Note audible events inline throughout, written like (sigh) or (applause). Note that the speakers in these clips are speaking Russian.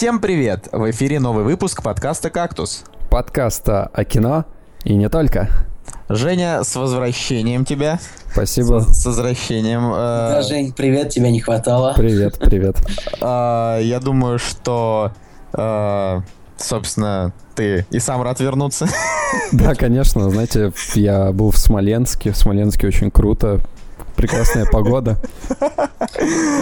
Всем привет! В эфире новый выпуск подкаста «Кактус». Подкаста о кино и не только. Женя, с возвращением тебя. Спасибо. С, с возвращением. э, Да, Жень, привет, тебя не хватало. Привет, привет. (laughs) А, я думаю, что, а, собственно, ты и сам рад вернуться. (laughs) Да, конечно. Знаете, я был в Смоленске. В Смоленске очень круто прекрасная погода.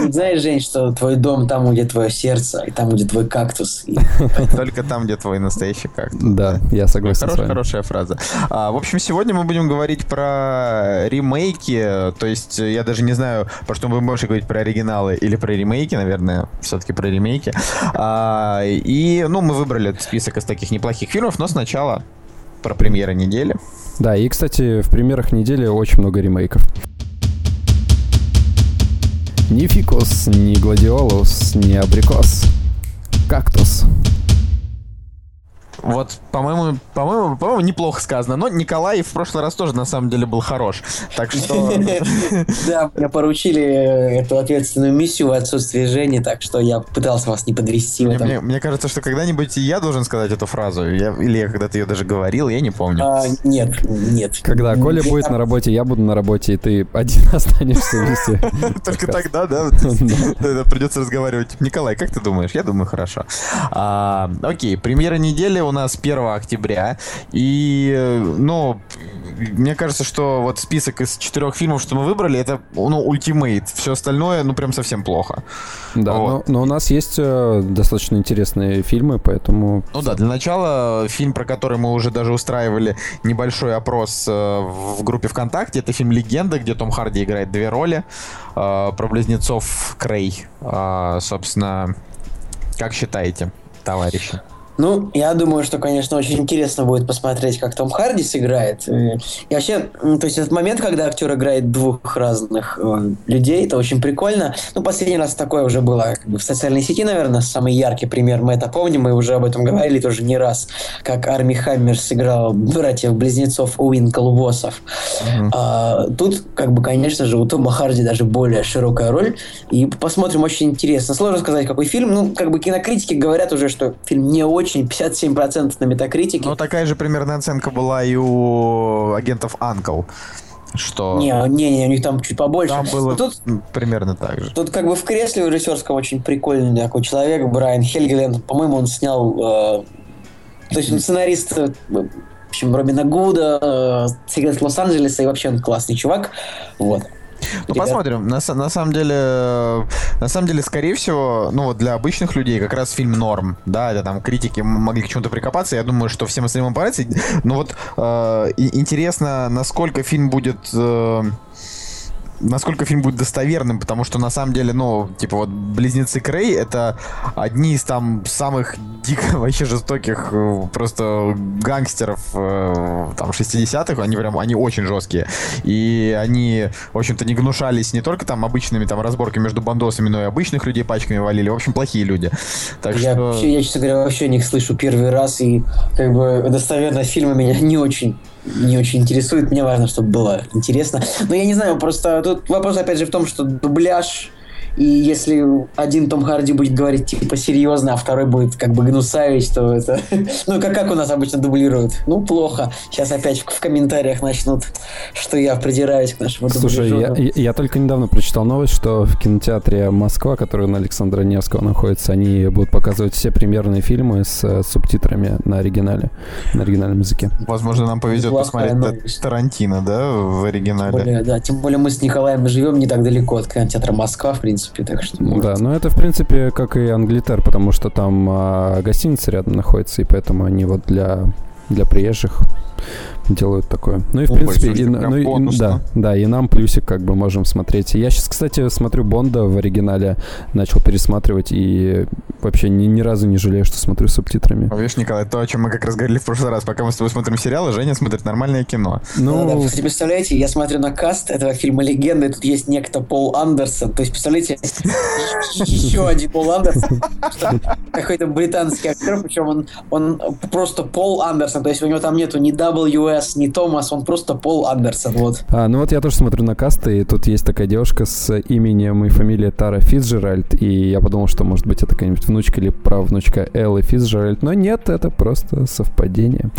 Знаешь, Жень, что твой дом там, где твое сердце, и там, где твой кактус. (laughs) Только там, где твой настоящий кактус. Да, я согласен Хорош, с вами. Хорошая фраза. А, в общем, сегодня мы будем говорить про ремейки. То есть я даже не знаю, про что мы будем больше говорить, про оригиналы или про ремейки, наверное, все-таки про ремейки. А, и, ну, мы выбрали список из таких неплохих фильмов, но сначала про премьеры недели. Да, и, кстати, в премьерах недели очень много ремейков. Ни фикус, ни гладиолус, ни абрикос. Кактус. Вот, по-моему, по-моему, по-моему, неплохо сказано. Но Николай в прошлый раз тоже на самом деле был хорош. Так что. (laughs) Да, мне поручили эту ответственную миссию в отсутствии Жени, так что я пытался вас не подвести. Мне, кажется, что когда-нибудь я должен сказать эту фразу. Или я когда-то ее даже говорил, я не помню. А, нет, нет. Когда Коля будет на работе, я буду на работе, и ты один (laughs) останешься вместе. (laughs) Только тогда, да? Придется разговаривать. Николай, как ты думаешь? Я думаю, хорошо. А, окей, премьера недели у нас 1 октября. И, ну, мне кажется, что вот список из четырех фильмов, что мы выбрали, это, ну, ультимейт. Все остальное, ну, прям совсем плохо. Да, вот. но, но у нас есть э, достаточно интересные фильмы, поэтому... Ну да, для начала фильм, про который мы уже даже устраивали небольшой опрос э, в группе ВКонтакте, это фильм «Легенда», где Том Харди играет две роли, э, про близнецов Крей. Э, собственно, как считаете, товарищи? Ну, я думаю, что, конечно, очень интересно будет посмотреть, как Том Харди сыграет. И вообще, то есть этот момент, когда актер играет двух разных э, людей, это очень прикольно. Ну, последний раз такое уже было как бы, в социальной сети, наверное, самый яркий пример. Мы это помним, мы уже об этом говорили тоже не раз, как Арми Хаммер сыграл братьев-близнецов Уинклвосов. Mm-hmm. А, тут, как бы, конечно же, у Тома Харди даже более широкая роль. И посмотрим, очень интересно. Сложно сказать, какой фильм. Ну, как бы кинокритики говорят уже, что фильм не очень очень, 57% на метакритике. Ну, такая же примерно оценка была и у агентов Uncle. Что... Не, не, не, у них там чуть побольше. Там было тут, примерно так же. Тут как бы в кресле у режиссерском очень прикольный такой человек, Брайан Хельгеленд. По-моему, он снял... Э, то есть он сценарист э, в общем, Робина Гуда, э, Секрет Лос-Анджелеса, и вообще он классный чувак. Вот. Ну, посмотрим. На, на самом деле, на самом деле, скорее всего, ну вот для обычных людей как раз фильм норм, да, это там критики могли к чему-то прикопаться. Я думаю, что всем остальным понравится. Но вот э, интересно, насколько фильм будет э, насколько фильм будет достоверным, потому что на самом деле, ну, типа вот «Близнецы Крей» — это одни из там самых дико (laughs) вообще жестоких э, просто гангстеров э, там 60-х, они прям, они очень жесткие. И они, в общем-то, не гнушались не только там обычными там разборками между бандосами, но и обычных людей пачками валили. В общем, плохие люди. Так я, что... вообще, я, честно говоря, вообще о них слышу первый раз, и как бы достоверность фильма меня (laughs) не очень не очень интересует. Мне важно, чтобы было интересно. Но я не знаю, просто тут вопрос опять же в том, что дубляж и если один Том Харди будет говорить типа серьезно, а второй будет как бы гнусавить, то это... (laughs) ну, как, как у нас обычно дублируют? Ну, плохо. Сейчас опять в, в комментариях начнут, что я придираюсь к нашему Слушай, я, я, я только недавно прочитал новость, что в кинотеатре Москва, который на Александра Невского находится, они будут показывать все премьерные фильмы с, с субтитрами на оригинале, на оригинальном языке. Возможно, нам повезет Плохая посмотреть новость. Тарантино, да, в оригинале. Тем более, да, тем более мы с Николаем живем не так далеко от кинотеатра Москва, в принципе принципе, так что... Может... Да, но это, в принципе, как и Англитер, потому что там а, гостиница рядом находится, и поэтому они вот для, для приезжих делают такое. Ну и в О, принципе, и, ну, и, да, да, и нам плюсик как бы можем смотреть. Я сейчас, кстати, смотрю Бонда в оригинале, начал пересматривать и вообще ни, ни разу не жалею, что смотрю с субтитрами. Видишь, Николай, то, о чем мы как раз говорили в прошлый раз, пока мы с тобой смотрим сериалы, Женя смотрит нормальное кино. Ну, да, да, кстати, представляете, я смотрю на каст этого фильма «Легенда», и тут есть некто Пол Андерсон, то есть, представляете, еще один Пол Андерсон, какой-то британский актер, причем он, он просто Пол Андерсон, то есть у него там нету ни WS, Николас, не Томас, он просто Пол Андерсон, вот. А, ну вот я тоже смотрю на касты, и тут есть такая девушка с именем и фамилией Тара Фицджеральд, и я подумал, что, может быть, это какая-нибудь внучка или правнучка Эллы Фицджеральд, но нет, это просто совпадение.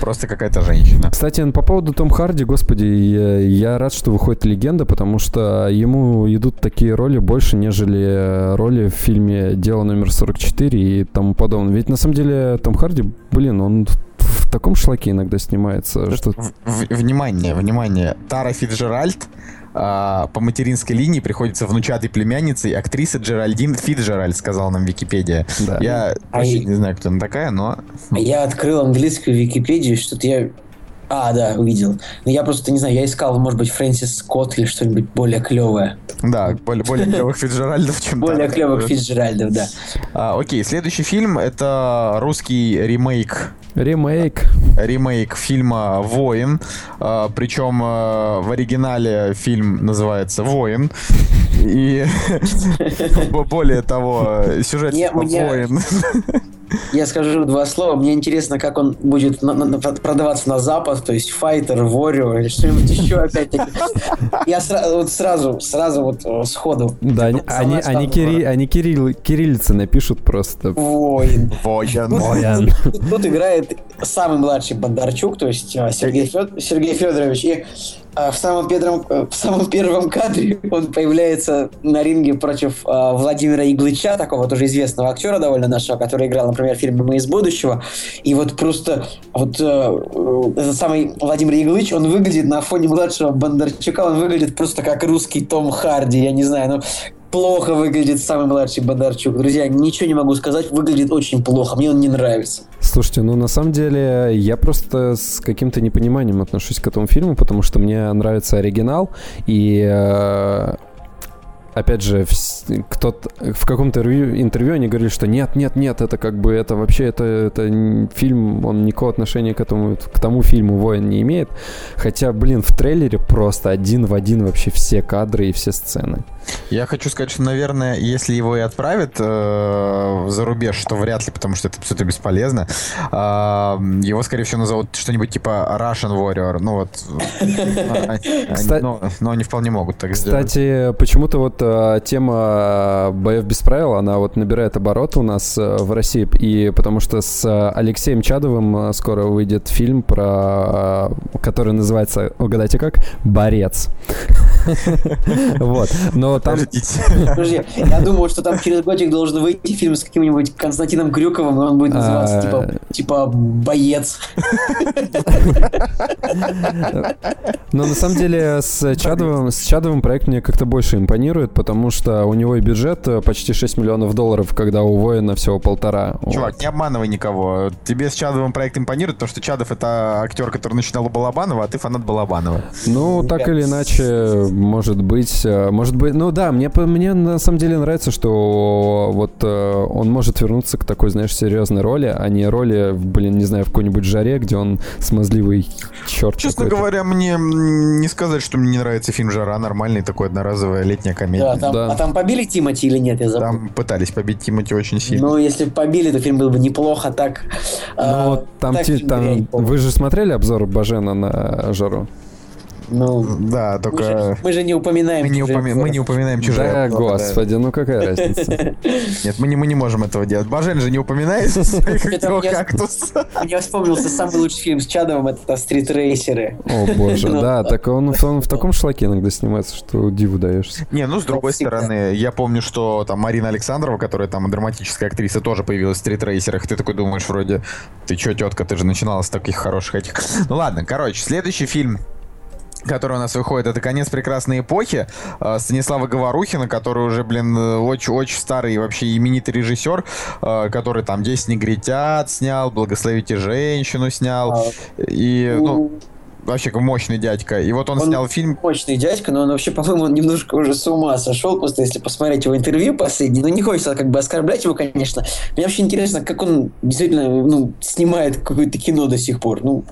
Просто какая-то женщина. Кстати, по поводу Том Харди, господи, я, я рад, что выходит легенда, потому что ему идут такие роли больше, нежели роли в фильме «Дело номер 44» и тому подобное. Ведь на самом деле Том Харди, блин, он в таком шлаке иногда снимается. Что... Внимание, внимание. Тара Фиджеральд а, по материнской линии приходится внучатой племянницей актрисы Джеральдин Фиджеральд, сказал нам Википедия. Да. Я а вообще я... не знаю, кто она такая, но... Я открыл английскую Википедию, что-то я а, да, увидел. Но я просто не знаю, я искал, может быть, Фрэнсис Скотт или что-нибудь более клевое. Да, более, более клевых Фиджеральдов, чем Более клевых Фиджеральдов, да. А, окей, следующий фильм это русский ремейк. Ремейк. Ремейк фильма «Воин». А, причем а, в оригинале фильм называется «Воин». И (laughs) более того, сюжет «Воин». (laughs) Я скажу два слова. Мне интересно, как он будет на, на, продаваться на Запад, то есть Fighter, Warrior или что-нибудь еще опять-таки. Я сра- вот сразу, сразу вот э, сходу. Да, они, они, они, кири, они кирилл, кириллицы напишут просто. Воин. Воин. Воин. Тут, тут играет самый младший Бондарчук, то есть э, Сергей, Фед, Сергей Федорович. И в самом, первом, э, в самом первом кадре он появляется на ринге против э, Владимира Иглыча, такого тоже известного актера довольно нашего, который играл, например, в фильме «Мы из будущего». И вот просто вот э, этот самый Владимир Иглыч, он выглядит на фоне младшего Бондарчука, он выглядит просто как русский Том Харди, я не знаю, ну плохо выглядит самый младший Бондарчук. Друзья, ничего не могу сказать, выглядит очень плохо, мне он не нравится. Слушайте, ну на самом деле я просто с каким-то непониманием отношусь к этому фильму, потому что мне нравится оригинал, и э, опять же, кто-то в каком-то интервью они говорили, что нет, нет, нет, это как бы, это вообще, это, это фильм, он никакого отношения к этому, к тому фильму «Воин» не имеет. Хотя, блин, в трейлере просто один в один вообще все кадры и все сцены. Я хочу сказать, что, наверное, если его и отправят э, за рубеж, что вряд ли, потому что это абсолютно бесполезно, э, его, скорее всего, назовут что-нибудь типа Russian Warrior. Ну вот. (laughs) Но они вполне могут так сделать. Кстати, почему-то вот э, тема боев без правил, она вот набирает обороты у нас э, в России, и потому что с Алексеем Чадовым скоро выйдет фильм, про который называется, угадайте как, «Борец». (laughs) Вот. Но там... Подожди, я думаю, что там через годик должен выйти фильм с каким-нибудь Константином Крюковым, и он будет называться типа, а. типа «Боец». (laughs) Но на самом деле с Чадовым, с Чадовым проект мне как-то больше импонирует, потому что у него и бюджет почти 6 миллионов долларов, когда у Воина всего полтора. Чувак, вот. не обманывай никого. Тебе с Чадовым проект импонирует, потому что Чадов это актер, который начинал у Балабанова, а ты фанат Балабанова. Ну, так или иначе, может быть, может быть, ну да, мне, мне на самом деле нравится, что вот э, он может вернуться к такой, знаешь, серьезной роли, а не роли, блин, не знаю, в какой-нибудь жаре, где он смазливый черт. Честно говоря, мне не сказать, что мне не нравится фильм «Жара», нормальный такой одноразовая летняя комедия. Да, там, да. А там побили Тимати или нет, я забыл. Там пытались побить Тимати очень сильно. Ну, если побили, то фильм был бы неплохо так. Ну, а, там, так, ти, там вы же смотрели обзор Бажена на «Жару»? Ну, да, только... Мы же, мы же не упоминаем мы не, упоми... мы не упоминаем чужие Да, господи, ну какая разница? (laughs) Нет, мы не, мы не можем этого делать. Бажен же не упоминает (laughs) кактус. (laughs) Мне вспомнился самый лучший фильм с Чадовым, это «Стритрейсеры». О, боже, ну, да, так он в таком шлаке иногда снимается, что диву даешься. Не, ну, с другой стороны, я помню, что там Марина Александрова, которая там драматическая актриса, тоже появилась в «Стритрейсерах». Ты такой думаешь, вроде, ты чё, тетка, ты же начинала с таких хороших этих... Ну ладно, короче, следующий фильм который у нас выходит, это «Конец прекрасной эпохи» э, Станислава Говорухина, который уже, блин, очень-очень старый и вообще именитый режиссер, э, который там «Десять негритят» снял, «Благословите женщину» снял. И, ну, вообще мощный дядька. И вот он, он снял фильм... Мощный дядька, но он вообще, по-моему, он немножко уже с ума сошел, просто если посмотреть его интервью последний. Ну, не хочется как бы оскорблять его, конечно. Мне вообще интересно, как он действительно ну, снимает какое-то кино до сих пор. Ну.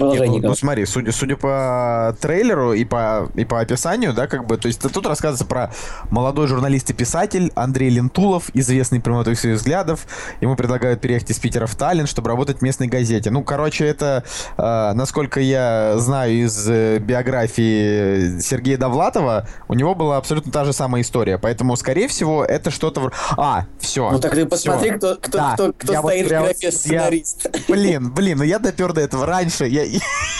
Нет, ну, ну, смотри, судя, судя по трейлеру и по, и по описанию, да, как бы, то есть тут рассказывается про молодой журналист и писатель Андрей Лентулов, известный прямотой своих взглядов. Ему предлагают переехать из Питера в Таллин, чтобы работать в местной газете. Ну, короче, это, э, насколько я знаю из э, биографии Сергея Довлатова, у него была абсолютно та же самая история. Поэтому, скорее всего, это что-то... А, все. Ну так ты посмотри, все. кто, кто, да, кто, кто стоит вот в графе сценарист. Я, блин, блин, ну я допер до этого раньше. Я,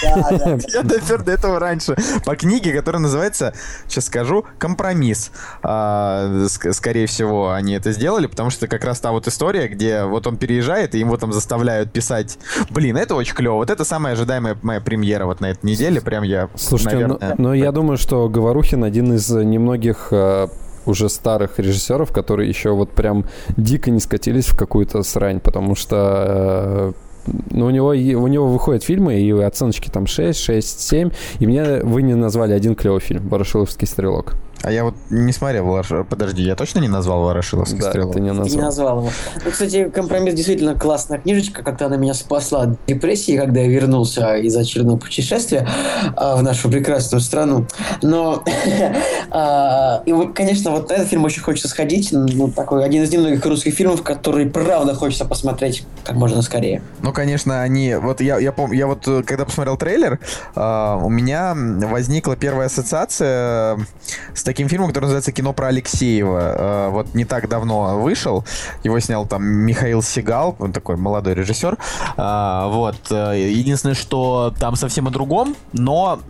да, да. (laughs) я допер до этого раньше. По книге, которая называется, сейчас скажу, «Компромисс». А, скорее всего, они это сделали, потому что как раз та вот история, где вот он переезжает, и его там заставляют писать. Блин, это очень клево. Вот это самая ожидаемая моя премьера вот на этой неделе. Прям я, Слушайте, ну, наверное... но, но я думаю, что Говорухин один из немногих э, уже старых режиссеров, которые еще вот прям дико не скатились в какую-то срань, потому что э, ну, у него, у него выходят фильмы, и оценочки там 6, 6, 7, и мне вы не назвали один клевый фильм «Ворошиловский стрелок». А я вот не смотрел Ворошиловский. Подожди, я точно не назвал Ворошиловский да, стрелок? ты не назвал. Ты не назвал его. Ну, кстати, «Компромисс» действительно классная книжечка, как-то она меня спасла от депрессии, когда я вернулся из очередного путешествия а, в нашу прекрасную страну. Но, (laughs) а, и, конечно, вот на этот фильм очень хочется сходить. Ну, такой один из немногих русских фильмов, который правда хочется посмотреть как можно скорее. Ну, конечно, они... Вот я, я помню, я вот э, когда посмотрел трейлер, а, у меня возникла первая ассоциация с таким фильмом, который называется «Кино про Алексеева». Э, вот не так давно вышел. Его снял там Михаил Сигал, он такой молодой режиссер. Э, вот. Э, единственное, что там совсем о другом, но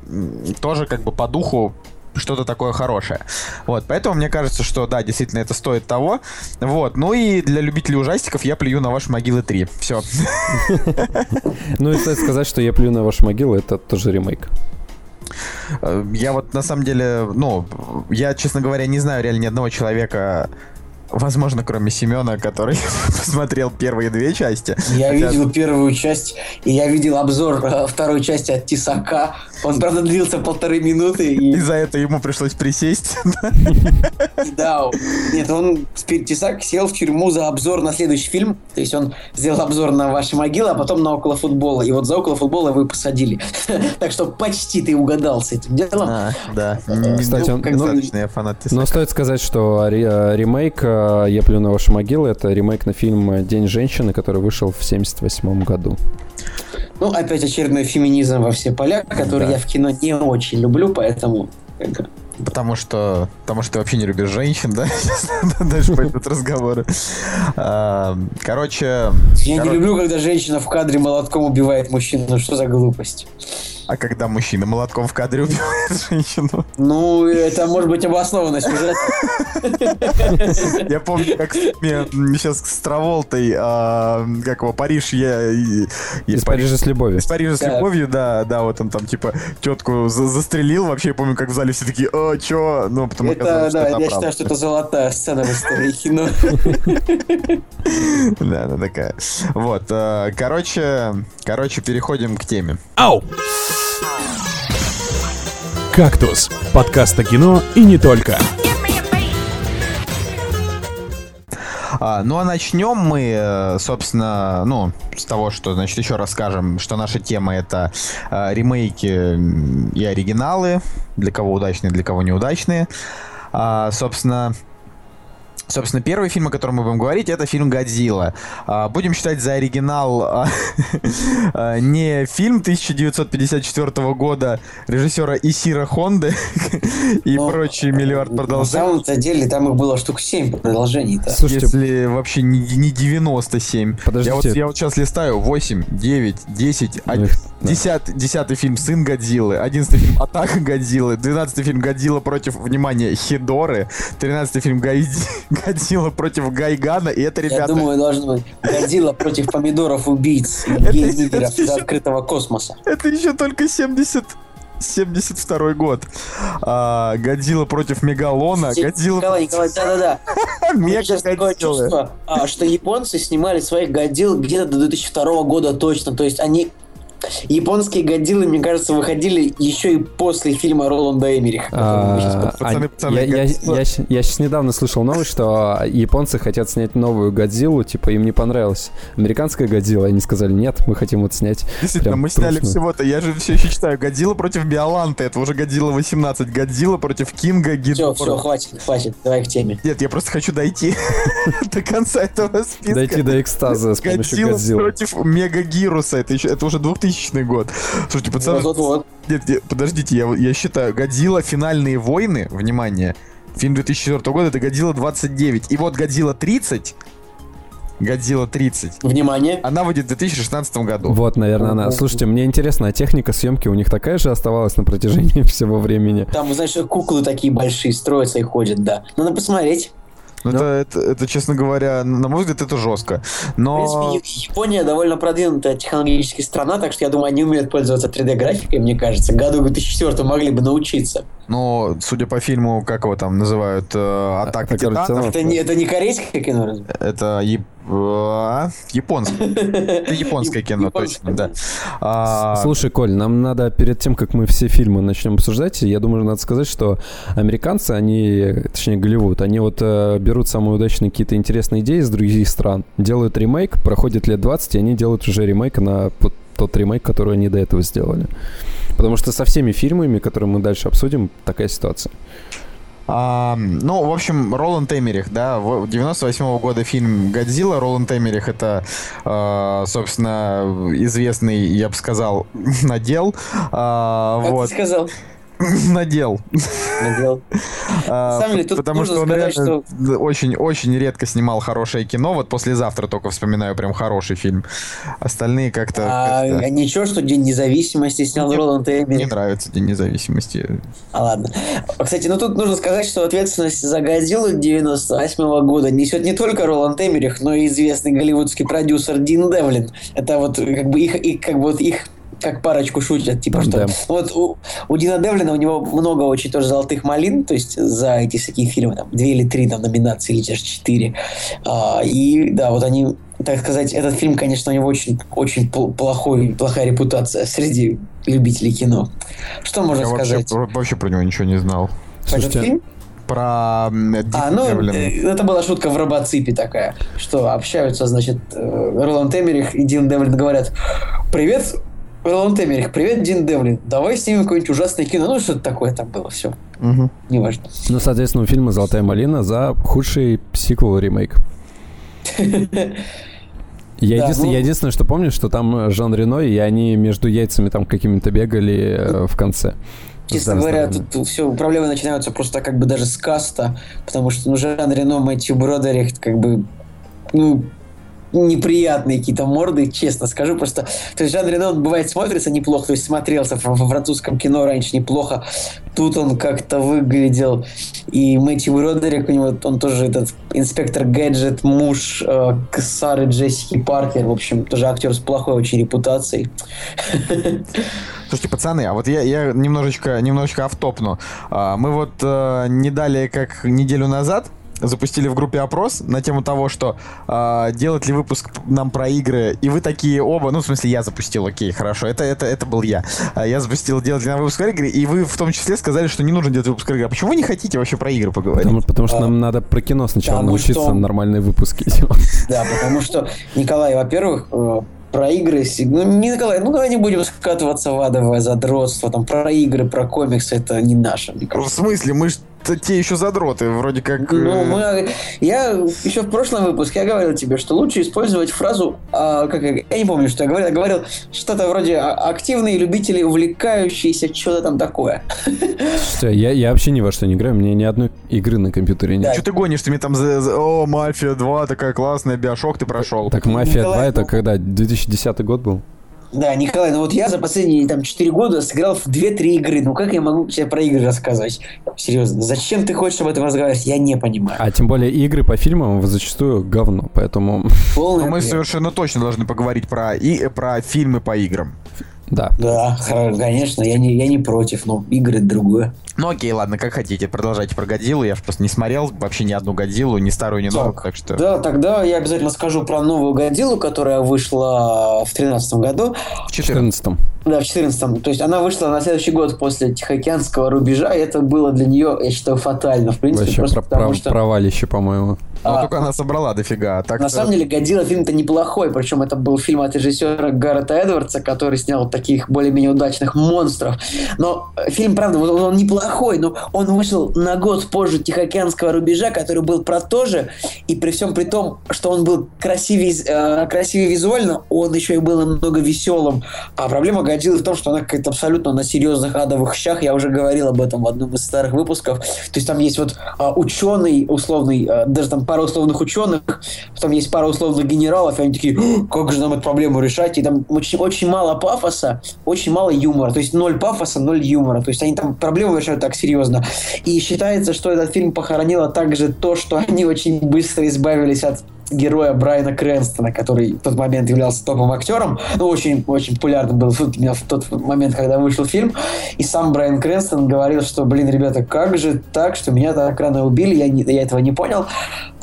тоже как бы по духу что-то такое хорошее. Вот, поэтому мне кажется, что да, действительно, это стоит того. Вот, ну и для любителей ужастиков я плюю на ваши могилы 3. Все. (laughs) Ну и сказать, что я плюю на ваши могилы, это тоже ремейк. Э, я вот на самом деле, ну, я, честно говоря, не знаю реально ни одного человека, Возможно, кроме Семена, который (laughs) посмотрел первые две части. Я Хотя... видел первую часть, и я видел обзор э, второй части от Тисака. Он, правда, длился полторы минуты. И, и за это ему пришлось присесть. (laughs) Да. Нет, он, Тисак сел в тюрьму за обзор на следующий фильм. То есть он сделал обзор на ваши могилы, а потом на около футбола. И вот за около футбола вы посадили. (laughs) Так что почти ты угадал с этим делом. А, да. Кстати, он, ну, фанат Но стоит сказать, что э, ремейк э, «Я плюю на ваши могилы» — это ремейк на фильм «День женщины», который вышел в 78 году. Ну, опять очередной феминизм во все поля, который да. я в кино не очень люблю, поэтому... Потому что, потому что ты вообще не любишь женщин, да? (laughs) Дальше пойдут разговоры. А, короче... Я не люблю, когда женщина в кадре молотком убивает мужчину. Что за глупость? А когда мужчина молотком в кадре убивает женщину? Ну, это может быть обоснованно сюжет. Я помню, как сейчас с Траволтой, а, как его, Париж, я... Из Парижа с любовью. Из Парижа с любовью, да, да, вот он там, типа, тетку застрелил, вообще, я помню, как в зале все такие, о, чё? Ну, потому это, да, я считаю, что это золотая сцена в истории кино. Да, она такая. Вот, а, короче, короче, переходим к теме. Ау! «Кактус» — подкаст о кино и не только. А, ну а начнем мы, э, собственно, ну, с того, что, значит, еще расскажем, что наша тема это э, ремейки и оригиналы, для кого удачные, для кого неудачные. А, собственно, Собственно, первый фильм, о котором мы будем говорить, это фильм «Годзилла». А, будем считать за оригинал а, (laughs) а, не фильм 1954 года режиссера Исира Хонды (laughs) и Но, прочие миллиард продолжений. На самом деле там их было штук 7 продолжений-то. Слушайте, Если вообще не, не 97. Подождите. Я вот, я вот сейчас листаю 8, 9, 10, 11, 10, 10 фильм «Сын Годзиллы», 11 фильм «Атака Годзиллы», 12 фильм «Годзилла против, внимания, Хидоры», 13 фильм (laughs) Годзилла против Гайгана, и это, ребята... Я думаю, должно быть Годзилла против помидоров-убийц (laughs) гей-лидеров из (laughs) открытого космоса. Это еще только 70... 72 год. А, Годзилла против Мегалона. Годзилла... Николай, Николай, да-да-да. Мега такое чувство, а, что японцы снимали своих Годзилл где-то до 2002 года точно. То есть они японские Годзиллы, мне кажется, выходили еще и после фильма Роланда Эмериха. А, я сейчас недавно слышал новость, что японцы хотят снять новую Годзиллу, типа им не понравилось. Американская Годзилла, они сказали, нет, мы хотим вот снять. Действительно, мы сняли всего-то, я же все еще читаю, Годзилла против Биоланта, это уже Годзилла 18, Годзилла против Кинга Гидора. Все, все, хватит, хватит, давай к теме. Нет, я просто хочу дойти (laughs) до конца этого списка. Дойти до экстаза с помощью Годзилла против Мега Гируса, это, еще, это уже 2000 год. Слушайте, пацаны... Вот, вот, вот. Нет, нет, подождите, я, я считаю, Годзилла Финальные войны, внимание, фильм 2004 года, это Годзилла 29. И вот Годзилла 30 Годзилла 30. Внимание. Она выйдет в 2016 году. Вот, наверное, она. Слушайте, мне интересно, а техника съемки у них такая же оставалась на протяжении (laughs) всего времени? Там, знаешь, куклы такие большие строятся и ходят, да. Надо посмотреть. Ну, это, это, это, честно говоря, на мой взгляд, это жестко. Но... В принципе, Япония довольно продвинутая технологически страна, так что я думаю, они умеют пользоваться 3D-графикой, мне кажется. Году 2004 могли бы научиться. Но, судя по фильму, как его там называют, э, «Атака титанов». Это не, это не корейское кино, разве? Это яп... А? японское. Это японское кино, точно, да. А... Слушай, Коль, нам надо перед тем, как мы все фильмы начнем обсуждать, я думаю, надо сказать, что американцы, они, точнее, Голливуд, они вот э, берут самые удачные какие-то интересные идеи из других стран, делают ремейк, проходит лет 20, и они делают уже ремейк на тот ремейк, который они до этого сделали. Потому что со всеми фильмами, которые мы дальше обсудим, такая ситуация. А, ну, в общем, Роланд Эмерих, да, 98 -го года фильм «Годзилла». Роланд Эмерих — это, э, собственно, известный, я бы сказал, (laughs) надел. А, как вот. ты сказал? (laughs) надел. Надел. А, тут Потому что он реально очень-очень редко снимал хорошее кино. Вот послезавтра только вспоминаю прям хороший фильм. Остальные как-то... А ничего, что День независимости снял Роланд Эмерих? Мне нравится День независимости. А ладно. Кстати, ну тут нужно сказать, что ответственность за Годзиллу 98 -го года несет не только Роланд Эмерих, но и известный голливудский продюсер Дин Девлин. Это вот как бы их, их как бы вот их как парочку шутят, типа, что... Да. Вот у, у Дина Девлина, у него много очень тоже золотых малин, то есть за эти всякие фильмы, там, две или три там номинации, или даже четыре. А, и, да, вот они, так сказать, этот фильм, конечно, у него очень, очень плохой, плохая репутация среди любителей кино. Что можно Я сказать? Вообще, вообще про него ничего не знал. Слушайте, этот фильм? про А, ну. Э, это была шутка в робоципе такая, что общаются, значит, э, Роланд Эмерих и Дин Девлин говорят, привет, Роланд Эмерих, привет, Дин Девлин. Давай снимем какое-нибудь ужасное кино. Ну, что-то такое там было, все. Угу. Неважно. Ну, соответственно, у фильма «Золотая малина» за худший сиквел ремейк. (laughs) Я, да, единственное, ну... я единственное, что помню, что там Жан Рено, и они между яйцами там какими-то бегали э, в конце. Честно говоря, тут, тут все проблемы начинаются просто как бы даже с каста, потому что ну, Жан Рено, Мэтью Бродерих, как бы ну, неприятные какие-то морды, честно скажу. Просто, то есть Жан Рено, он бывает смотрится неплохо, то есть смотрелся во французском кино раньше неплохо. Тут он как-то выглядел. И Мэтью Родерик, у него, он тоже этот инспектор Гаджет, муж э, Сары Джессики Паркер, в общем, тоже актер с плохой очень репутацией. (laughs) Слушайте, пацаны, а вот я, я немножечко, немножечко автопну. А, мы вот э, не далее, как неделю назад, запустили в группе опрос на тему того, что э, делать ли выпуск нам про игры, и вы такие оба, ну, в смысле, я запустил, окей, хорошо, это, это, это был я. А я запустил делать ли нам выпуск про игры, и вы в том числе сказали, что не нужно делать выпуск про игры. А почему вы не хотите вообще про игры поговорить? Потому, потому что а, нам надо про кино сначала научиться что... нормальные выпуски делать. Да, потому что, Николай, во-первых, э, про игры, ну, не Николай, ну давай не будем скатываться в адовое задротство, там, про игры, про комиксы, это не наше, мне кажется. В смысле? Мы же те еще задроты, вроде как... Ну, э, мы, я еще в прошлом выпуске я говорил тебе, что лучше использовать фразу, а, как я, я не помню, что я говорил, я говорил что-то вроде «А, активные любители, увлекающиеся, что-то там такое. Что, я, я вообще ни во что не играю, меня ни одной игры на компьютере нет. Да. Что ты гонишь, ты мне там, за, за, о, Мафия 2, такая классная, Биошок ты прошел. Так, Мафия 2 это когда, 2010 год был? Да, Николай, ну вот я за последние там 4 года сыграл в 2-3 игры. Ну как я могу тебе про игры рассказывать? Серьезно, зачем ты хочешь об этом разговаривать? Я не понимаю. А тем более игры по фильмам зачастую говно, поэтому... Полный ну, мы совершенно точно должны поговорить про, и, про фильмы по играм. Да. Да, конечно, я не, я не против, но игры другое. Ну окей, ладно, как хотите, продолжайте про Годзиллу. Я просто не смотрел вообще ни одну Годзиллу, ни старую, ни новую, так, так что... Да, тогда я обязательно скажу про новую Годзиллу, которая вышла в 2013 году. В 2014. Да, в 14 То есть она вышла на следующий год после Тихоокеанского рубежа, и это было для нее, я считаю, фатально, в принципе. Вообще просто про- потому, прав- что... провалище, по-моему. Ну, а, только она собрала дофига. А так на самом деле, Годзилла фильм-то неплохой, причем это был фильм от режиссера Гаррета Эдвардса, который снял таких более-менее удачных монстров. Но фильм, правда, он, он неплохой, но он вышел на год позже Тихоокеанского рубежа, который был про то же, и при всем при том, что он был красивее, э, красивее визуально, он еще и был намного веселым. А проблема Годзиллы в том, что она какая-то абсолютно на серьезных адовых щах, я уже говорил об этом в одном из старых выпусков. То есть там есть вот а, ученый условный, а, даже там пара условных ученых, потом есть пара условных генералов, и они такие, как же нам эту проблему решать? И там очень, очень мало пафоса, очень мало юмора. То есть ноль пафоса, ноль юмора. То есть они там проблему решают так серьезно. И считается, что этот фильм похоронило также то, что они очень быстро избавились от героя Брайана Крэнстона, который в тот момент являлся топовым актером, ну, очень, очень популярным был в тот момент, когда вышел фильм, и сам Брайан Крэнстон говорил, что, блин, ребята, как же так, что меня так рано убили, я, не, я этого не понял,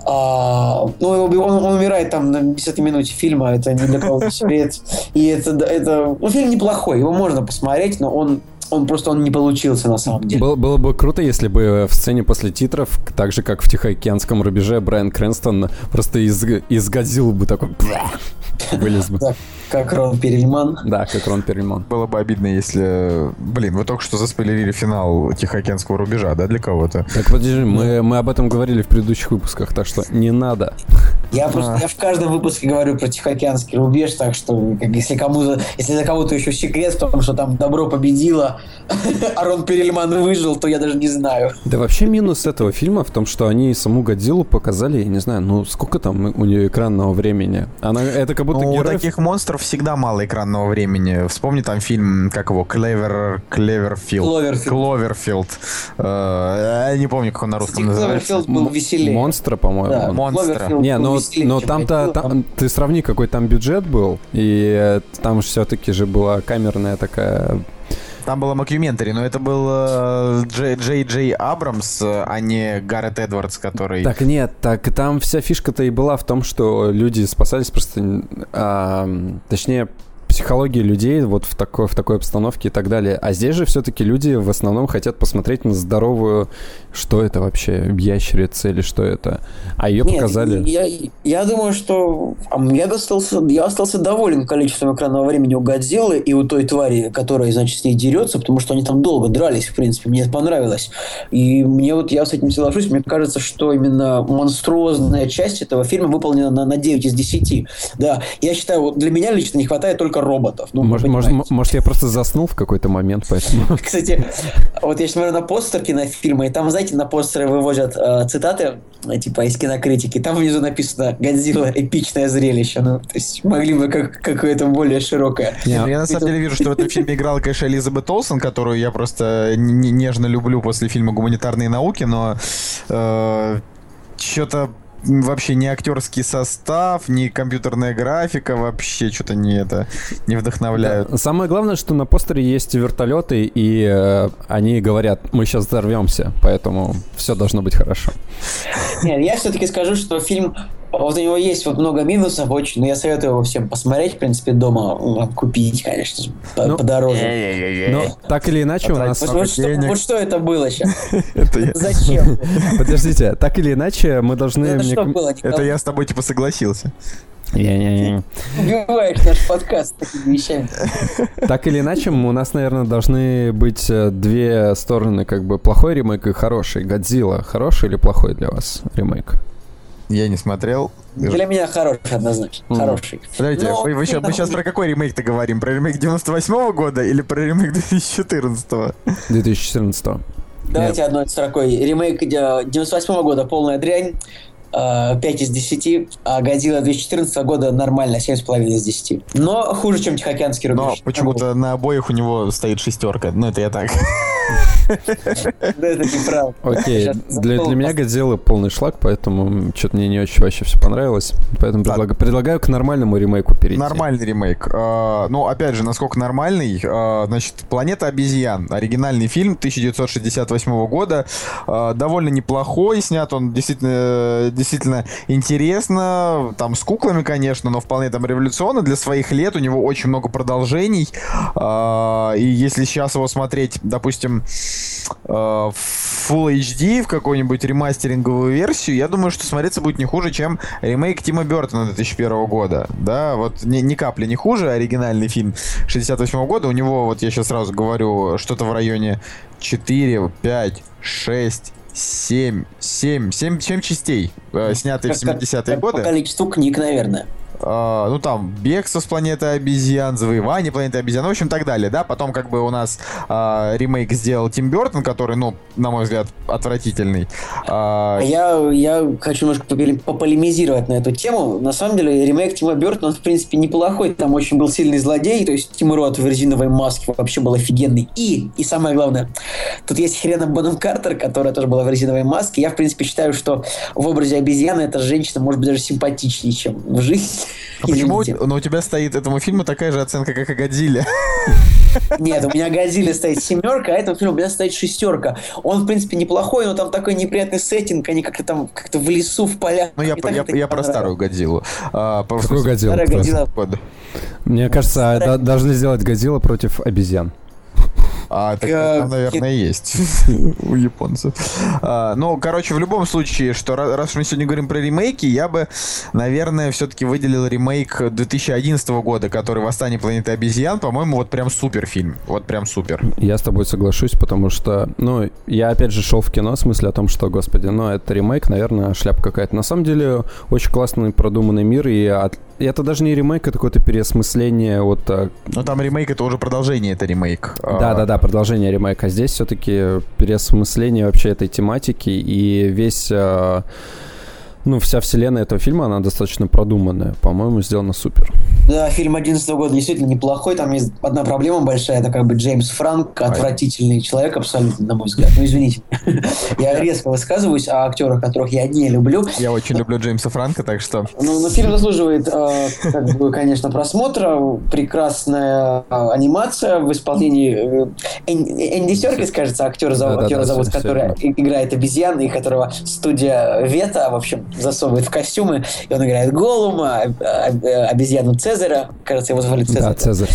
а, ну, он, он умирает там на 10 минуте фильма, это не для кого секрет. И это, это, ну, фильм неплохой, его можно посмотреть, но он он просто он не получился на самом деле. Было, было бы круто, если бы в сцене после титров, так же как в Тихоокеанском рубеже, Брайан Крэнстон просто из, изгазил бы такой... Вылез бы. Как Рон Перельман. Да, как Рон Перельман. Было бы обидно, если... Блин, вы только что заспойлерили финал Тихоокеанского рубежа, да, для кого-то? Так, подожди, мы, мы об этом говорили в предыдущих выпусках, так что не надо. Я просто я в каждом выпуске говорю про Тихоокеанский рубеж, так что если кому-то, если за кого-то еще секрет в том, что там добро победило, (laughs) а Рон Перельман выжил, то я даже не знаю. Да вообще минус этого фильма в том, что они саму Годзиллу показали, я не знаю, ну сколько там у нее экранного времени. Она это как будто ну, героев... у таких монстров всегда мало экранного времени. Вспомни там фильм, как его, Клевер, Клеверфилд. Кловерфилд. Кловерфилд. Э, я не помню, как он на русском называется. Кловерфилд был веселее. Монстра, по-моему. Да, Монстра. Не, ну но там-то, там, ты сравни, какой там бюджет был, и там все-таки же была камерная такая там было Макюментари, но это был э, Джей, Джей Джей Абрамс, а не Гаррет Эдвардс, который... Так нет, так там вся фишка-то и была в том, что люди спасались просто... А, точнее, психологии людей вот в такой, в такой обстановке и так далее. А здесь же все-таки люди в основном хотят посмотреть на здоровую, что это вообще, ящерица или что это. А ее Нет, показали... Я, я думаю, что я остался, я остался доволен количеством экранного времени у Годзиллы и у той твари, которая, значит, с ней дерется, потому что они там долго дрались, в принципе, мне это понравилось. И мне вот, я с этим соглашусь, мне кажется, что именно монструозная часть этого фильма выполнена на, на 9 из 10. Да, я считаю, вот для меня лично не хватает только только роботов. Ну, может, может, может, я просто заснул в какой-то момент, поэтому... (laughs) Кстати, вот я смотрю на постер кинофильма, и там, знаете, на постеры выводят э, цитаты, э, типа, из кинокритики. Там внизу написано «Годзилла – эпичное зрелище». Ну, то есть могли бы как, какое-то более широкое. Не, ну, я на самом деле вижу, что в этом фильме играла, конечно, Элизабет Олсен, которую я просто нежно люблю после фильма «Гуманитарные науки», но э, что-то вообще не актерский состав, не компьютерная графика, вообще что-то не это не вдохновляют. Да. Самое главное, что на постере есть вертолеты, и э, они говорят, мы сейчас взорвемся, поэтому все должно быть хорошо. Нет, я все-таки скажу, что фильм вот у него есть вот много минусов очень, но я советую его всем посмотреть, в принципе, дома ну, купить, конечно же, по ну, подороже. Но так или иначе у нас... Вот, вот, что, вот что это было сейчас? (laughs) Зачем? (laughs) Подождите, так или иначе мы должны... Это что было, Это я с тобой типа согласился. Не-не-не. Убиваешь наш подкаст такими вещами. (laughs) Так или иначе, у нас, наверное, должны быть э, две стороны, как бы плохой ремейк и хороший. Годзилла хороший или плохой для вас ремейк? Я не смотрел. Для меня хороший, однозначно. Mm. Хороший. Подождите, Но... вы, вы, сейчас, мы сейчас про какой ремейк-то говорим? Про ремейк 98 -го года или про ремейк 2014 -го? 2014 -го. Давайте Нет. одной строкой. Ремейк 98 -го года полная дрянь. 5 э, из 10, а Годзилла 2014 года нормально, 7,5 из 10. Но хуже, чем Тихоокеанский рубеж. Но почему-то на обоих у него стоит шестерка. Ну, это я так. (laughs) Да, это неправда. Окей, для меня Годзилла полный шлак, поэтому что-то мне не очень вообще все понравилось. Поэтому предлагаю к нормальному ремейку перейти. Нормальный ремейк. А, ну, опять же, насколько нормальный, а, значит, «Планета обезьян». Оригинальный фильм 1968 года. А, довольно неплохой, снят он действительно, действительно интересно. Там с куклами, конечно, но вполне там революционно. Для своих лет у него очень много продолжений. И если сейчас его смотреть, допустим, в Full HD в какую-нибудь ремастеринговую версию, я думаю, что смотреться будет не хуже, чем ремейк Тима Бертона 2001 года. Да, вот ни, ни капли не хуже. Оригинальный фильм 68 года. У него, вот я сейчас сразу говорю, что-то в районе 4, 5, 6, 7, 7, 7, 7 частей, э, снятые в 70-е годы. По количеству книг, наверное. Uh, ну там бегство с планеты обезьян, завоевание планеты обезьян, в общем так далее, да. Потом как бы у нас uh, ремейк сделал Тим Бертон, который, ну, на мой взгляд, отвратительный. Uh... Я, я хочу немножко пополемизировать на эту тему. На самом деле ремейк Тима Бертона, он в принципе неплохой. Там очень был сильный злодей, то есть Тим Рот в резиновой маске вообще был офигенный. И, и самое главное, тут есть Хрена Бонем Картер, которая тоже была в резиновой маске. Я, в принципе, считаю, что в образе обезьяны эта женщина может быть даже симпатичнее, чем в жизни. А почему но у тебя стоит этому фильму такая же оценка, как и Годзилле? (laughs) Нет, у меня Годзилле стоит семерка, а этому фильму у меня стоит шестерка. Он, в принципе, неплохой, но там такой неприятный сеттинг, они как-то там как-то в лесу, в полях. Ну, я, я, я про старую Годзиллу. А, Какую Годзиллу? Мне кажется, а, должны сделать Годзилла против обезьян. А, так там, наверное, есть (laughs) у японцев. А, ну, короче, в любом случае, что раз мы сегодня говорим про ремейки, я бы, наверное, все-таки выделил ремейк 2011 года, который «Восстание планеты обезьян». По-моему, вот прям супер фильм. Вот прям супер. Я с тобой соглашусь, потому что, ну, я опять же шел в кино в смысле о том, что, господи, ну, это ремейк, наверное, шляпа какая-то. На самом деле, очень классный продуманный мир, и от, это даже не ремейк, это какое-то переосмысление вот... Ну там ремейк, это уже продолжение, это ремейк. Да-да-да, продолжение ремейка. А здесь все-таки переосмысление вообще этой тематики и весь э, ну, вся вселенная этого фильма, она достаточно продуманная. По-моему, сделана супер. Да, фильм 11 года действительно неплохой. Там есть одна проблема большая, это как бы Джеймс Франк, отвратительный человек абсолютно, на мой взгляд. Ну, извините. (laughs) Я резко высказываюсь о актерах, которых я не люблю. Я очень люблю Джеймса Франка, так что... Ну, но фильм заслуживает, э, как бы, конечно, просмотра. Прекрасная э, анимация в исполнении э, Энди Серкис, кажется, актер, актера зовут, который играет обезьян, и которого студия Вета, в общем, засовывает в костюмы, и он играет Голума, обезьяну Цезаря, кажется, его звали Цезарь. Да, Цезарь.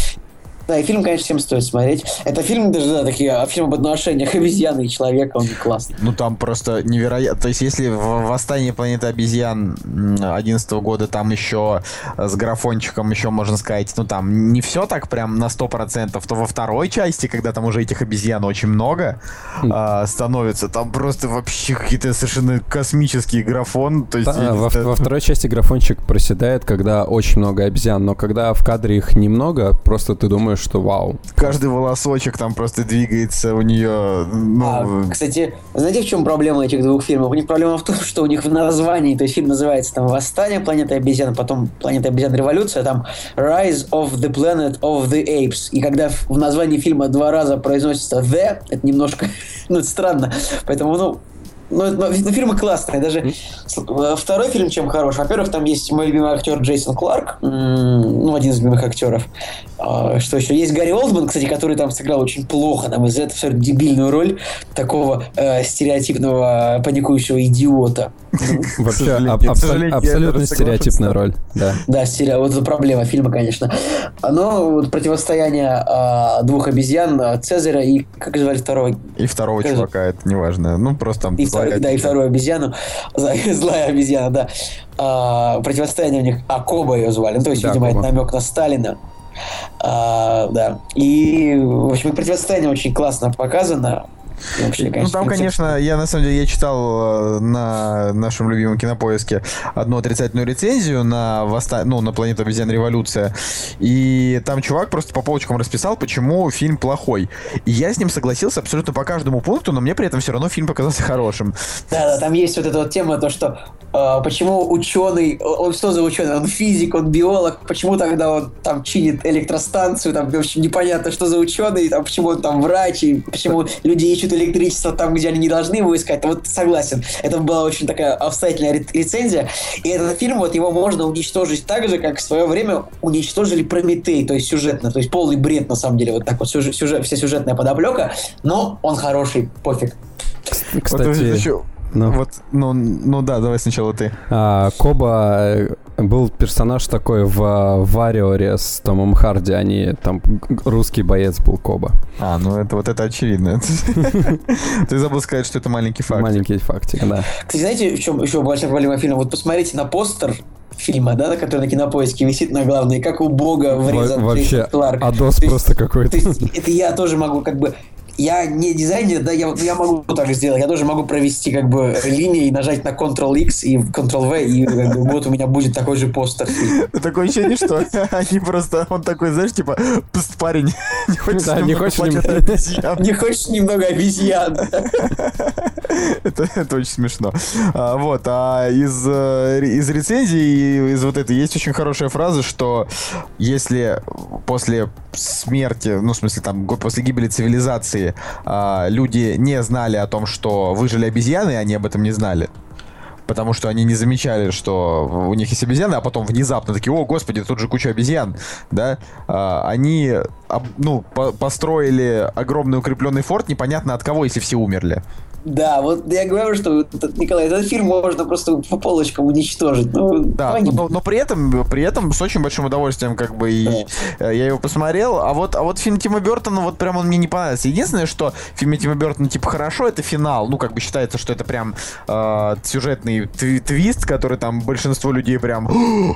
Да, и фильм, конечно, всем стоит смотреть. Это фильм даже, да, такие, а фильм об отношениях (laughs) обезьяны и человека, он классный. Ну, там просто невероятно. То есть, если в «Восстании планеты обезьян» 11 года там еще с графончиком еще, можно сказать, ну, там не все так прям на 100%, то во второй части, когда там уже этих обезьян очень много а, становится, там просто вообще какие-то совершенно космические графон. То есть, да, во, во второй части графончик проседает, когда очень много обезьян, но когда в кадре их немного, просто ты думаешь, что вау. Каждый волосочек там просто двигается у нее. Ну... А, кстати, знаете, в чем проблема этих двух фильмов? У них проблема в том, что у них в названии, то есть фильм называется там «Восстание планеты обезьян», потом «Планета обезьян. Революция», там «Rise of the Planet of the Apes». И когда в названии фильма два раза произносится «the», это немножко, (laughs) ну, странно. Поэтому, ну, но, но, но фильмы классные. Даже mm. второй фильм чем хорош. Во-первых, там есть мой любимый актер Джейсон Кларк, ну, один из любимых актеров. А, что еще? Есть Гарри Олдман, кстати, который там сыграл очень плохо, мой взгляд, абсолютно дебильную роль такого э, стереотипного паникующего идиота. (laughs) Вообще, абсолютно стереотипная роль. Да, да вот это проблема фильма, конечно. Но противостояние а, двух обезьян, Цезаря и, как звали второго? И второго чувака, это неважно. Ну, просто там да, и вторую обезьяну, (laughs) злая обезьяна, да. А, противостояние у них Акоба ее звали, ну, то есть, да, видимо, это намек на Сталина. А, да. И, в общем, противостояние очень классно показано. Вообще, конечно, ну там, конечно, я на самом деле я читал э, на нашем любимом кинопоиске одну отрицательную рецензию на восста... ну, на планету обезьян революция. И там чувак просто по полочкам расписал, почему фильм плохой. И я с ним согласился абсолютно по каждому пункту, но мне при этом все равно фильм показался хорошим. Да, да, там есть вот эта вот тема, то, что э, почему ученый, он что за ученый? Он физик, он биолог, почему тогда он там чинит электростанцию, там, в общем, непонятно, что за ученый, там, почему он там врач, и почему люди ищут электричество там, где они не должны его искать. Вот согласен. Это была очень такая обстоятельная рецензия. И этот фильм, вот его можно уничтожить так же, как в свое время уничтожили Прометей, то есть сюжетно, то есть полный бред, на самом деле, вот так вот сюжет, сюжет, вся сюжетная подоплека, но он хороший, пофиг. Кстати, вот, ну. Вот, ну, ну да, давай сначала ты. А, Коба э, был персонаж такой в Вариоре с Томом Харди. Они там русский боец был Коба. А, ну это вот это очевидно. (laughs) Ты забыл сказать, что это маленький факт. Маленький фактик, да. Кстати, знаете, в чем еще большая проблема фильма? Вот посмотрите на постер фильма, да, который на кинопоиске висит на главной, как у бога врезан Во- Вообще, Кларк. Адос просто какой-то. Это я тоже могу как бы я не дизайнер, да, я, я могу так сделать. Я тоже могу провести как бы линии, нажать на Ctrl-X и Ctrl-V, и как бы, вот у меня будет такой же постер. Такое ощущение, что они просто, он такой, знаешь, типа, парень, (laughs) не хочешь да, не хочешь немного обезьян. Не хочешь немного обезьян. Это, это очень смешно. А, вот, а из, э, из рецензии, из вот этой, есть очень хорошая фраза, что если после смерти, ну, в смысле, там, после гибели цивилизации а, люди не знали о том, что выжили обезьяны, и они об этом не знали, потому что они не замечали, что у них есть обезьяны, а потом внезапно такие, о, господи, тут же куча обезьян, да, а, они, ну, по построили огромный укрепленный форт, непонятно от кого, если все умерли. Да, вот я говорю, что, Николай, этот фильм можно просто по полочкам уничтожить. Ну, да, но, но при этом, при этом с очень большим удовольствием, как бы, и, да. Э, я его посмотрел. А вот, а вот фильм Тима Бертона, вот прям он мне не понравился. Единственное, что в фильме Тима Бертона, типа, хорошо, это финал. Ну, как бы считается, что это прям э, сюжетный тв твист, который там большинство людей прям,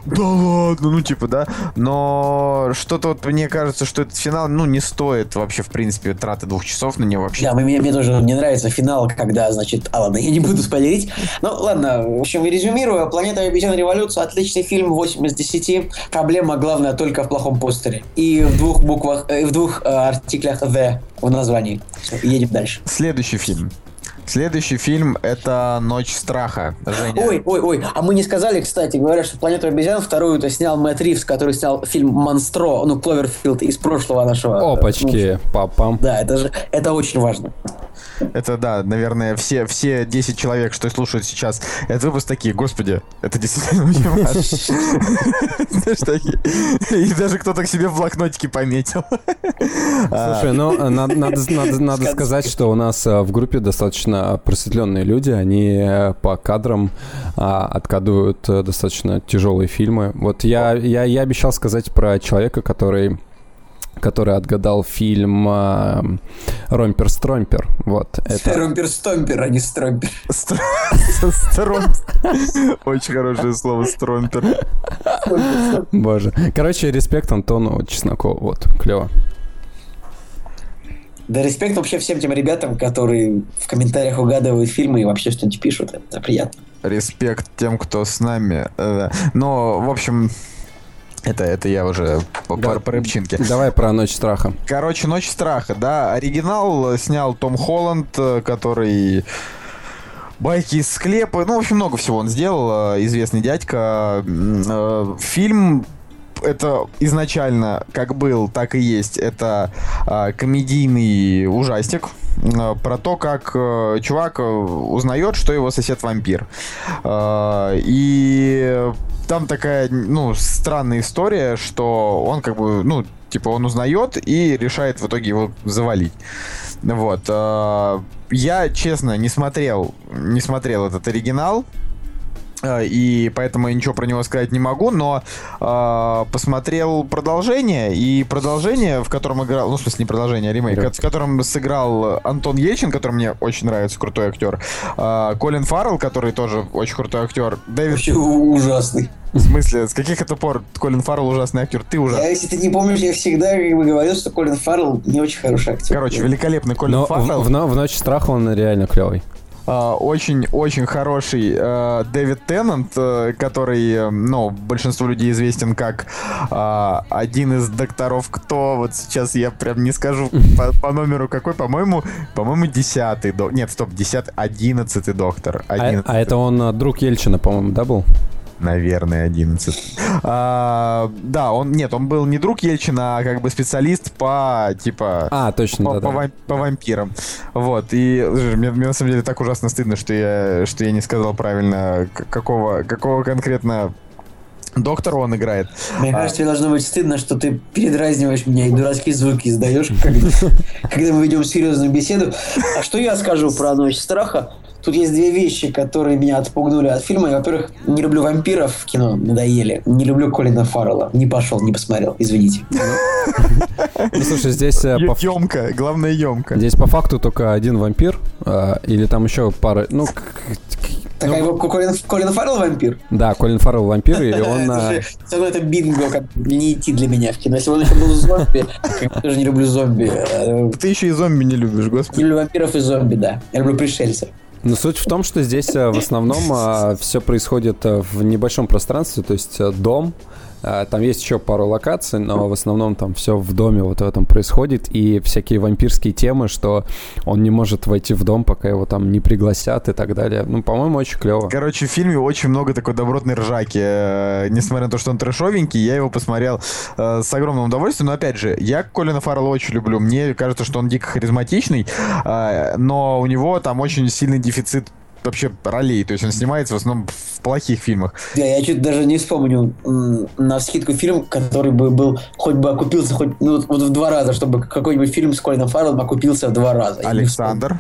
да ладно, ну, типа, да. Но что-то вот мне кажется, что этот финал, ну, не стоит вообще, в принципе, траты двух часов на него вообще. Да, мне, мне тоже не нравится финал, когда, значит... А, ладно, я не буду спойлерить. Ну, ладно, в общем, резюмирую. «Планета обезьян. Революция» — отличный фильм, 8 из 10. Проблема, главная, только в плохом постере. И в двух буквах, э, в двух э, артиклях «the» в названии. Едем дальше. Следующий фильм. Следующий фильм это Ночь страха. Женя. Ой, ой, ой. А мы не сказали, кстати, говорят, что Планету обезьян вторую это снял Мэтт Ривз, который снял фильм Монстро, ну, Кловерфилд из прошлого нашего. Опачки, ну, папа. Да, это же это очень важно. Это да, наверное, все, все 10 человек, что слушают сейчас этот выпуск, такие, господи, это действительно. (laughs) И даже кто-то к себе в блокнотике пометил. Слушай, ну, э, (laughs) надо, сказать, что у нас э, в группе достаточно просветленные люди, они э, по кадрам а, откадывают достаточно тяжелые фильмы. Вот я обещал сказать про человека, который который отгадал фильм э, Ромпер Стромпер. Вот. Это... Ромпер Стомпер, а не Стромпер. (laughs) Очень хорошее слово Стромпер. Боже. Короче, респект Антону Чеснокову. Вот, клево. Да респект вообще всем тем ребятам, которые в комментариях угадывают фильмы и вообще что-нибудь пишут. Это приятно. Респект тем, кто с нами. Э, но, в общем, это, это я уже по, да, по рыбчинке. Давай про «Ночь страха». Короче, «Ночь страха», да. Оригинал снял Том Холланд, э, который... Байки из склепа, ну, в общем, много всего он сделал, э, известный дядька. Э, фильм это изначально как был, так и есть. Это э, комедийный ужастик э, про то, как э, чувак узнает, что его сосед вампир. Э, и там такая, ну, странная история, что он как бы, ну, типа он узнает и решает в итоге его завалить. Вот. Э, я, честно, не смотрел, не смотрел этот оригинал. Э, и поэтому я ничего про него сказать не могу, но э, посмотрел продолжение, и продолжение, в котором играл, ну, в смысле, не продолжение, а ремейк, в котором сыграл Антон Ельчин, который мне очень нравится, крутой актер, э, Колин Фаррелл, который тоже очень крутой актер, Дэвид... Вообще ужасный. В смысле, с каких это пор Колин Фаррелл ужасный актер? Ты ужасный. Я, если ты не помнишь, я всегда как бы, говорил, что Колин Фаррелл не очень хороший актер. Короче, великолепный Колин Но Фаррелл. В, в, в «Ночь страха» он реально клевый очень-очень хороший э, Дэвид Теннант, э, который, э, ну, большинству людей известен как один из докторов кто. Вот сейчас я прям не скажу по, по номеру какой, по-моему, по-моему, десятый. До... Нет, стоп, десятый, одиннадцатый доктор. 11. А, а это он друг Ельчина, по-моему, да, был? Наверное, 11. А, да, он, нет, он был не друг Ельчина, а как бы специалист по, типа... А, точно, по, да, по, да. по вампирам. Вот, и мне, мне на самом деле так ужасно стыдно, что я, что я не сказал правильно, какого, какого конкретно Доктор он играет. Мне а... кажется, тебе должно быть стыдно, что ты передразниваешь меня и дурацкие звуки издаешь, (laughs) когда, мы ведем серьезную беседу. А что я скажу про Ночь страха? Тут есть две вещи, которые меня отпугнули от фильма. во-первых, не люблю вампиров в кино, надоели. Не люблю Колина Фаррелла. Не пошел, не посмотрел, извините. Ну, (laughs) слушай, здесь... Емко, э, главное емко. Здесь по факту только один вампир, а, или там еще пара... Ну, так, ну, а его Колин, Колин Фаррелл вампир? Да, Колин Фаррелл вампир, и (laughs) он... Слушай, это бинго, как не идти для меня в кино. Если он еще был зомби, я тоже не люблю зомби. Ты еще и зомби не любишь, господи. Я люблю вампиров и зомби, да. Я люблю пришельцев. Но суть в том, что здесь э, в основном э, все происходит э, в небольшом пространстве, то есть дом, а, там есть еще пару локаций, но в основном там все в доме вот в этом происходит. И всякие вампирские темы, что он не может войти в дом, пока его там не пригласят и так далее. Ну, по-моему, очень клево. Короче, в фильме очень много такой добротной ржаки. Э, несмотря на то, что он трэшовенький, я его посмотрел э, с огромным удовольствием. Но опять же, я Колина Фаррелла очень люблю. Мне кажется, что он дико харизматичный, э, но у него там очень сильный дефицит вообще ролей. То есть он снимается в основном в плохих фильмах. Да, я чуть даже не вспомню на скидку фильм, который бы был, хоть бы окупился хоть ну, вот в два раза, чтобы какой-нибудь фильм с Колином Фарреллом окупился в два раза. Александр.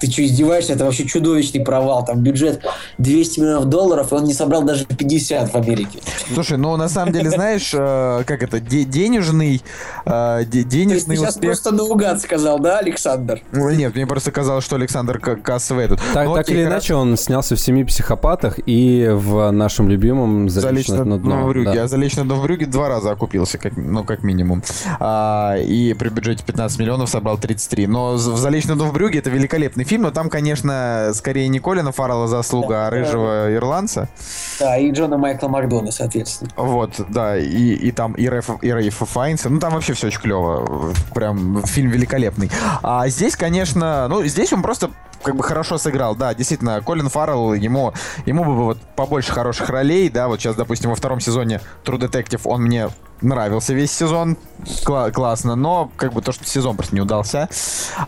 Ты что, издеваешься? Это вообще чудовищный провал. Там бюджет 200 миллионов долларов, и он не собрал даже 50 в Америке. Слушай, ну на самом деле, знаешь, э, как это, денежный, э, денежный ты сейчас просто наугад сказал, да, Александр? Ну, нет, мне просто казалось, что Александр кассовый этот. Так, так или иначе, он снялся в «Семи психопатах» и в нашем любимом «Залично на дно». в Рюге. Да. А «Залично дно в Рюге» два раза окупился, как, ну, как минимум. А, и при бюджете 15 миллионов собрал 33. Но в «Залично дно в Брюге» это великолепный фильм, но там, конечно, скорее не Колина Фаррелла заслуга, да, а рыжего да. ирландца. Да, и Джона Майкла Макдона, соответственно. Вот, да, и, и там и, Рэф, и Рейфа Файнса. Ну, там вообще все очень клево. Прям фильм великолепный. А здесь, конечно, ну, здесь он просто как бы хорошо сыграл, да, действительно, Колин Фаррелл, ему, ему бы вот побольше хороших ролей, да, вот сейчас, допустим, во втором сезоне True Detective он мне нравился весь сезон, Кла- классно, но как бы то, что сезон просто не удался,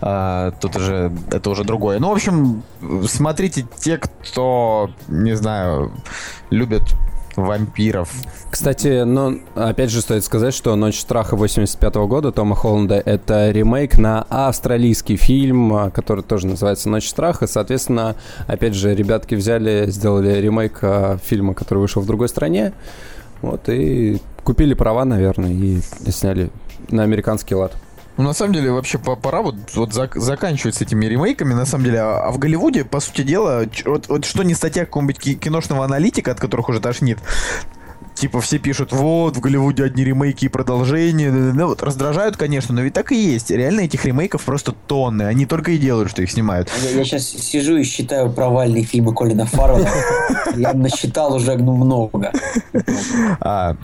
э, тут уже это уже другое. Ну, в общем, смотрите те, кто, не знаю, любят вампиров. Кстати, ну, опять же стоит сказать, что «Ночь страха» 85 -го года Тома Холланда — это ремейк на австралийский фильм, а, который тоже называется «Ночь страха». Соответственно, опять же, ребятки взяли, сделали ремейк а, фильма, который вышел в другой стране, вот, и купили права, наверное, и сняли на американский лад. Ну, на самом деле, вообще пора вот, вот зак- заканчивать с этими ремейками. На самом деле, а, а в Голливуде, по сути дела, вот, вот что не статья какого-нибудь киношного аналитика, от которых уже тошнит, типа все пишут, вот, в Голливуде одни ремейки и продолжения. Ну, вот, раздражают, конечно, но ведь так и есть. Реально этих ремейков просто тонны. Они только и делают, что их снимают. Я, я сейчас сижу и считаю провальные фильмы Колина Фаррелла. Я насчитал уже ну, много. (laughs)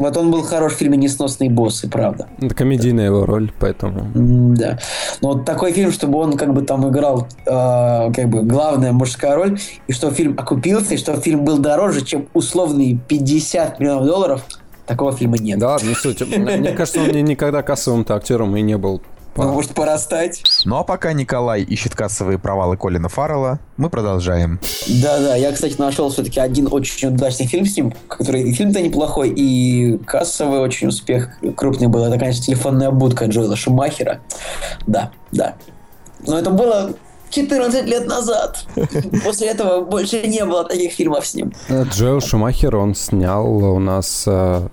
Вот он был хорош в фильме «Несносные боссы», правда. Это комедийная его роль, поэтому... Да. Но вот такой фильм, чтобы он как бы там играл э, как бы главная мужская роль, и что фильм окупился, и что фильм был дороже, чем условные 50 миллионов долларов, такого фильма нет. Да ладно, не суть. Мне кажется, он никогда кассовым-то актером и не был. Ну, может, порастать. Ну, а пока Николай ищет кассовые провалы Колина Фаррелла, мы продолжаем. Да-да, я, кстати, нашел все-таки один очень удачный фильм с ним, который и фильм-то неплохой, и кассовый очень успех крупный был. Это, конечно, телефонная будка Джоэла Шумахера. Да, да. Но это было 14 лет назад. (laughs) После этого больше не было таких фильмов с ним. Джоэл Шумахер, он снял у нас э,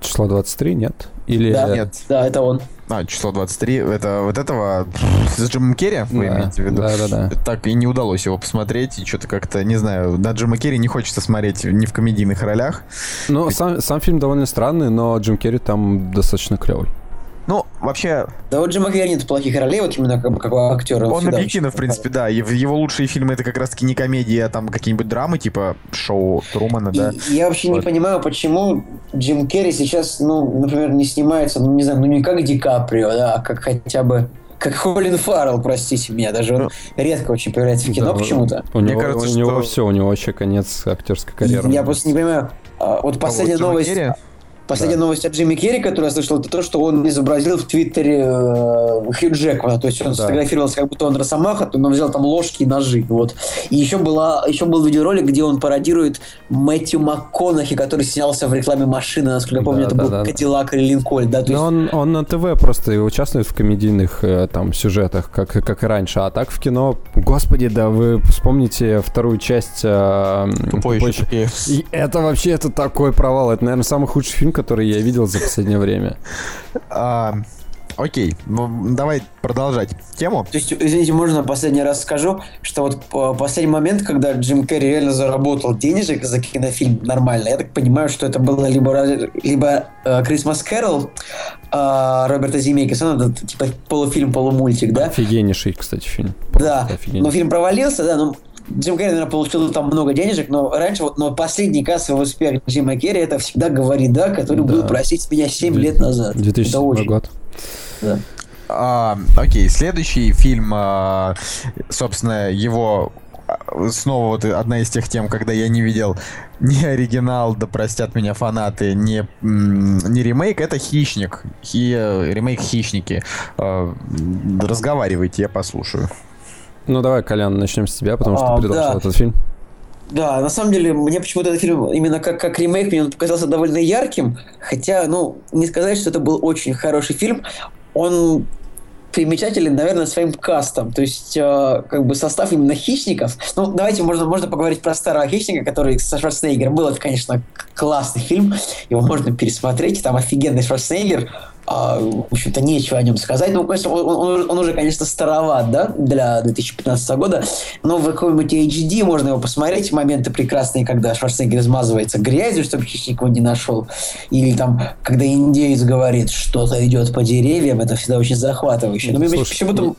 число 23, нет? Или... Да, нет. да, это он. А, число 23, это вот этого с Джимом Керри, вы да, имеете в виду? Да, да, да. Так и не удалось его посмотреть, и что-то как-то, не знаю, на Джима Керри не хочется смотреть ни в комедийных ролях. Ну, сам, сам фильм довольно странный, но Джим Керри там достаточно клевый. Ну, вообще... Да вот Джима Керри нет плохих ролей, вот именно как, как актера. Он объективно, в принципе, да. Его лучшие фильмы это как раз-таки не комедии, а там какие-нибудь драмы, типа шоу Трумана, и, да. Я вообще вот. не понимаю, почему Джим Керри сейчас, ну, например, не снимается, ну, не знаю, ну не как Ди Каприо, да, а как хотя бы как Холин Фаррелл, простите меня, даже он ну, редко очень появляется в кино да, почему-то. У него, Мне кажется, у него что... все, у него вообще конец актерской карьеры. Я просто не понимаю, а, вот последняя а вот новость... Керри? Последняя да. новость от Джимми Керри, которую я слышал, это то, что он изобразил в Твиттере э, Хью Джекмана. То есть он да. сфотографировался, как будто он Росомаха, но взял там ложки и ножи. Вот. И еще, была, еще был видеоролик, где он пародирует Мэтью МакКонахи, который снялся в рекламе машины. Насколько я помню, да, это да, был да. Кадиллак или Линкольн. Да? То есть... он, он на ТВ просто участвует в комедийных э, там сюжетах, как, как и раньше. А так в кино, господи, да вы вспомните вторую часть... Э, Тупой еще И это вообще это такой провал. Это, наверное, самый худший фильм, который я видел за последнее время. А, окей, ну давай продолжать тему. То есть, извините, можно последний раз скажу, что вот последний момент, когда Джим Керри реально заработал денежек за кинофильм нормально, я так понимаю, что это было либо, либо Christmas Carol э, Роберта Земекиса, ну, это типа полуфильм, полумультик, да? Офигеннейший, кстати, фильм. Да, но фильм провалился, да, но Джим Керри, наверное, получил там много денежек, но раньше, вот, но последний кассовый успех Джима Керри это всегда говорит, да, который да. был просить меня 7 лет назад. 2007 год. Да. А, окей, следующий фильм, а, собственно, его а, снова вот одна из тех тем, когда я не видел (laughs) ни оригинал, да простят меня фанаты, не, не ремейк, это «Хищник», Хи, ремейк «Хищники». А, разговаривайте, я послушаю. Ну давай, Колян, начнем с тебя, потому что а, ты предложил да. этот фильм. Да, на самом деле, мне почему-то этот фильм именно как, как ремейк мне он показался довольно ярким, хотя, ну, не сказать, что это был очень хороший фильм. Он примечателен, наверное, своим кастом. То есть, э, как бы состав именно хищников. Ну, давайте можно, можно поговорить про старого хищника, который со Шварценеггером был. Это, конечно, классный фильм. Его можно пересмотреть. Там офигенный Шварценеггер а, в общем-то, нечего о нем сказать. Ну, конечно, он, он, он уже, конечно, староват, да, для 2015 года, но в каком-нибудь HD можно его посмотреть, моменты прекрасные, когда Шварценеггер измазывается грязью, чтобы хищник его не нашел, или там, когда индеец говорит, что-то идет по деревьям, это всегда очень захватывающе. Но Слушай, почему-то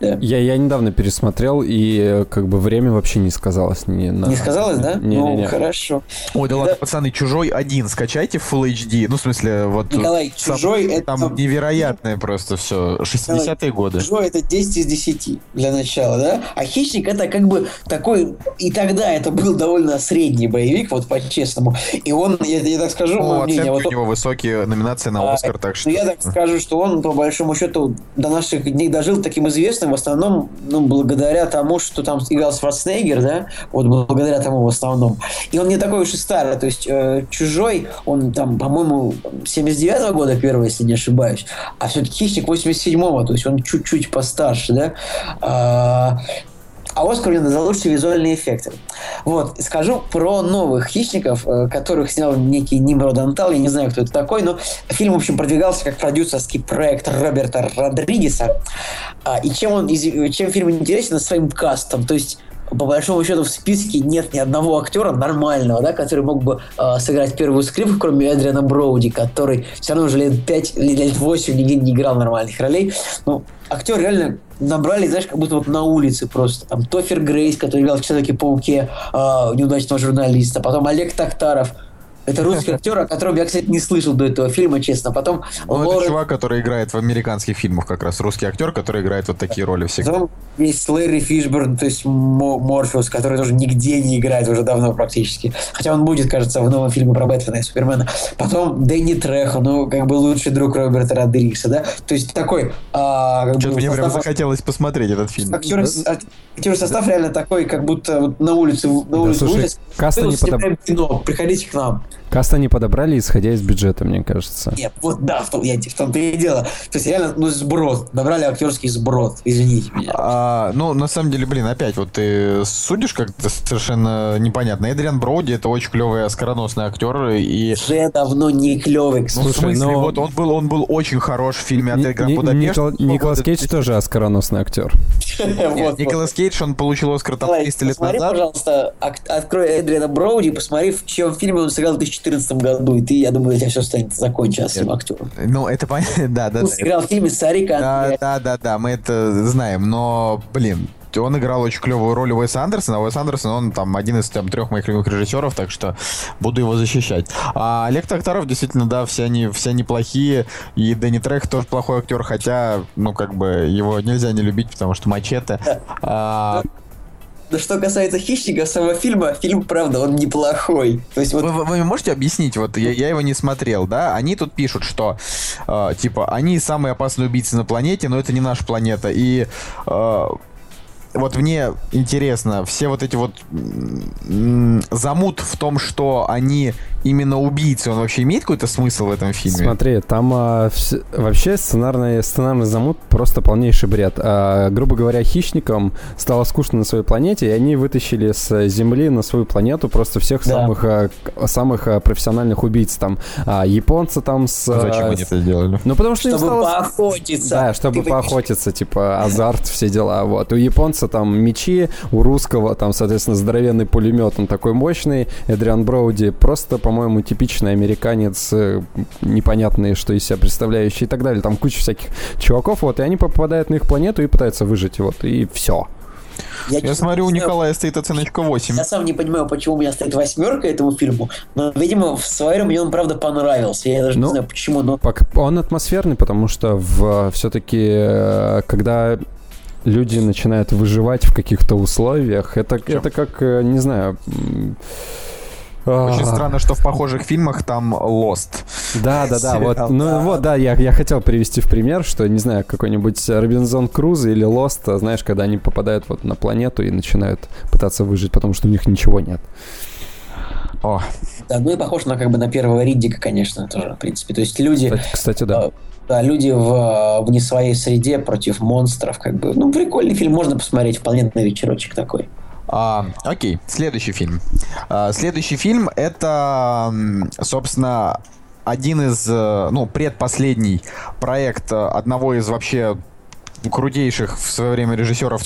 да. Я, я недавно пересмотрел, и э, как бы время вообще не сказалось. Не, на... не сказалось, да? Не, ну, не, не. хорошо. Ой, да, да ладно, пацаны, «Чужой один» скачайте в Full HD. Ну, в смысле, вот... Николай, сам, «Чужой» — это... Там невероятное просто все. 60-е годы. «Чужой» — это 10 из 10 для начала, да? А «Хищник» — это как бы такой... И тогда это был довольно средний боевик, вот по-честному. И он, я, я так скажу, ну, мое мнение... Вот у него высокие номинации на а, «Оскар», так что... Ну, я так скажу, что он, по большому счету, до наших дней дожил таким известным, в основном ну, благодаря тому, что там играл Шварценеггер, да, вот благодаря тому в основном. И он не такой уж и старый, то есть э, «Чужой», он там, по-моему, 79-го года первый, если не ошибаюсь, а все-таки «Хищник» 87-го, то есть он чуть-чуть постарше, да. А, а Оскар мне за лучшие визуальные эффекты. Вот, скажу про новых хищников, э, которых снял некий Нимрод Антал, я не знаю, кто это такой, но фильм, в общем, продвигался как продюсерский проект Роберта Родригеса. А, и чем, он, чем фильм интересен? Своим кастом. То есть по большому счету в списке нет ни одного актера нормального, да, который мог бы э, сыграть первую скрипку, кроме Эдриана Броуди, который все равно уже лет 5, лет 8 нигде не играл нормальных ролей. Ну, актер реально набрали, знаешь, как будто вот на улице просто. Там Тофер Грейс, который играл в Человеке-пауке, э, неудачного журналиста, потом Олег Токтаров, это русский актер, о котором я, кстати, не слышал до этого фильма, честно. Потом ну, Лорен... это чувак, который играет в американских фильмах как раз. Русский актер, который играет вот такие роли всегда. Потом есть Лэри Фишберн, то есть Морфеус, который тоже нигде не играет уже давно практически. Хотя он будет, кажется, в новом фильме про Бэтмена и Супермена. Потом Дэнни Трехо, ну, как бы лучший друг Роберта Родригеса, да? То есть такой... А, как Что-то бы, мне состав... прям захотелось посмотреть этот фильм. Актер, да. актер состав реально такой, как будто вот на улице... На улице да, слушай, улице, каста не подоб... кино, приходите к нам. Каст они подобрали, исходя из бюджета, мне кажется. Нет, вот да, в том, я, в том-то и дело. То есть реально, ну, сброд. Добрали актерский сброд, извините меня. А, ну, на самом деле, блин, опять, вот ты судишь как-то совершенно непонятно. Эдриан Броуди это очень клевый оскароносный актер, и... Уже давно не клевый. Ну, Слушай, в смысле, но... вот он был, он был очень хорош в фильме «Отель Гранд Будапешт». Николас Кейдж тоже оскароносный актер. (laughs) Николас Кейдж, он получил Оскар там 300 лет назад. пожалуйста, открой Эдриана Броуди, посмотри, в чем фильме он сыграл в 2014 году, и ты, я думаю, у тебя все станет закончено с этим актером. Ну, это понятно, (laughs) да, да. Он сыграл в фильме Сарика. Да, да, да, да, мы это знаем, но, блин, он играл очень клевую роль Уэса Андерсона. Уэс Андерсон, он там один из там, трех моих любимых режиссеров, так что буду его защищать. А Олег Токтаров, действительно, да, все они, все они плохие. И Дэнни Трек тоже плохой актер, хотя, ну, как бы, его нельзя не любить, потому что мачете. А, но что касается хищника самого фильма, фильм, правда, он неплохой. То есть, вот... вы, вы можете объяснить, вот я, я его не смотрел, да? Они тут пишут, что э, типа они самые опасные убийцы на планете, но это не наша планета. И э, вот мне интересно, все вот эти вот замут в том, что они именно убийцы, он вообще имеет какой-то смысл в этом фильме? Смотри, там а, вс- вообще сценарный, сценарный замут просто полнейший бред. А, грубо говоря, хищникам стало скучно на своей планете, и они вытащили с Земли на свою планету просто всех да. самых, а, самых а, профессиональных убийц. Там а, японцы там с... А зачем они это сделали? Ну, потому что чтобы им стало... поохотиться. Да, чтобы Ты поохотиться, типа азарт, все дела. Вот. У японца там мечи, у русского там, соответственно, здоровенный пулемет, он такой мощный. Эдриан Броуди просто, по по-моему, типичный американец, э, непонятный, что из себя представляющий и так далее. Там куча всяких чуваков, вот, и они попадают на их планету и пытаются выжить, вот, и все. Я, я смотрю, у Николая стоит оценочка 8. Я сам не понимаю, почему у меня стоит восьмерка этому фильму, но, видимо, в своем мне он, правда, понравился. Я даже ну, не знаю, почему, но... Он атмосферный, потому что в, все-таки, э, когда люди начинают выживать в каких-то условиях, это, это как, э, не знаю очень странно, что в похожих фильмах там Lost. Да, да, да. Вот, ну вот, да, я, я хотел привести в пример, что, не знаю, какой-нибудь Робинзон Круз или Lost, знаешь, когда они попадают вот на планету и начинают пытаться выжить, потому что у них ничего нет. О. Да, ну и похож на как бы на первого Риддика, конечно, тоже, в принципе. То есть люди... Кстати, кстати да. Да, люди в, в не своей среде против монстров, как бы. Ну, прикольный фильм, можно посмотреть, вполне на вечерочек такой. А, окей, следующий фильм. А, следующий фильм это, собственно, один из, э, ну, предпоследний проект одного из вообще крутейших в свое время режиссеров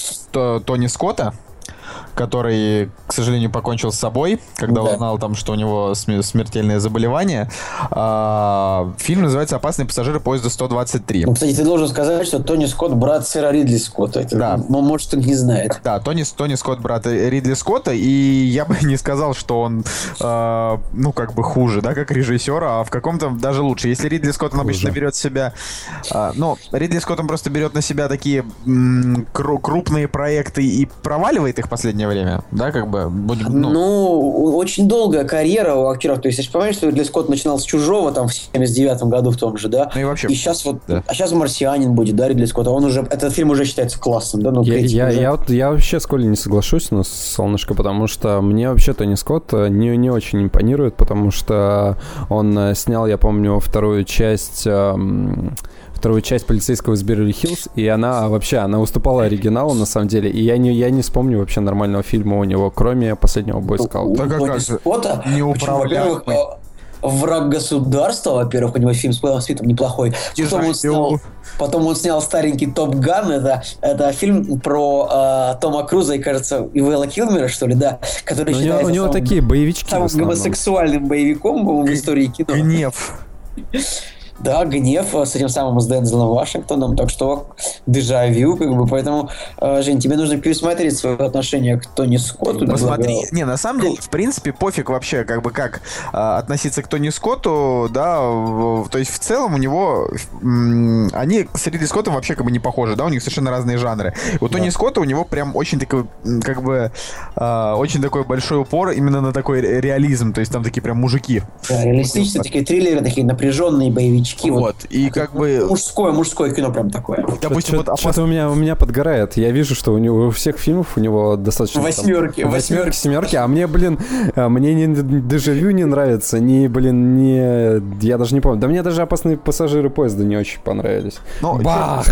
Тони Скотта который, к сожалению, покончил с собой, когда да. узнал там, что у него смертельное заболевание. А, фильм называется «Опасные пассажиры поезда 123». Ну, кстати, ты должен сказать, что Тони Скотт брат сэра Ридли Скотта. Это, да. Ну, может, он не знает. Да, Тони, Тони Скотт брат Ридли Скотта, и я бы не сказал, что он, э, ну, как бы хуже, да, как режиссер, а в каком-то даже лучше. Если Ридли Скотт, он обычно берет себя... Э, ну, Ридли Скотт, он просто берет на себя такие м- крупные проекты и проваливает их в последнее время, да, как бы? Будем, ну... ну, очень долгая карьера у актеров. То есть, если понимаешь, что Ридли Скотт начинал с «Чужого» там в 79 году в том же, да? Ну и вообще. И сейчас вот, да. а сейчас «Марсианин» будет, да, Ридли Скотт, а он уже, этот фильм уже считается классным, да? Ну, я, я, уже... я, вот, я вообще с Колей не соглашусь, но солнышко, потому что мне вообще Тони Скотт э, не, не очень импонирует, потому что он э, снял, я помню, вторую часть эм, вторую часть полицейского из Берли-Хиллз, и она вообще, она уступала оригиналу, на самом деле, и я не, я не вспомню вообще нормального фильма у него, кроме последнего бойскаута. Да как раз неуправляемый. Враг государства, во-первых, у него фильм с Уиллом Смитом неплохой. Потом он, снял, потом он снял старенький Топ Ган. Это, это фильм про э, Тома Круза и, кажется, и Уэлла Килмера, что ли, да, который у него, у него самым, такие боевички самым гомосексуальным боевиком, в истории кино. Гнев. (laughs) Да, гнев с этим самым с Дензелом Вашингтоном, так что дежавю, как бы, поэтому, э, Жень, тебе нужно пересмотреть свое отношение к Тони Скотту. Посмотри, не, на самом деле, в принципе, пофиг вообще, как бы, как э, относиться к Тони Скотту, да, в, то есть в целом у него, м, они с Ридли Скоттом вообще как бы не похожи, да, у них совершенно разные жанры. У да. Тони Скотта у него прям очень такой, как бы, э, очень такой большой упор именно на такой реализм, то есть там такие прям мужики. Да, реалистичные такие триллеры, такие напряженные боевики боевички. Вот, вот. и как бы... Мужское, мужское кино прям такое. Допустим, что-то, вот, что-то у, меня, у меня подгорает. Я вижу, что у него у всех фильмов у него достаточно... Восьмерки. Там, восьмерки, семерки. А мне, блин, а, мне не дежавю не нравится, ни, блин, не... Я даже не помню. Да мне даже опасные пассажиры поезда не очень понравились. Ну, Бах!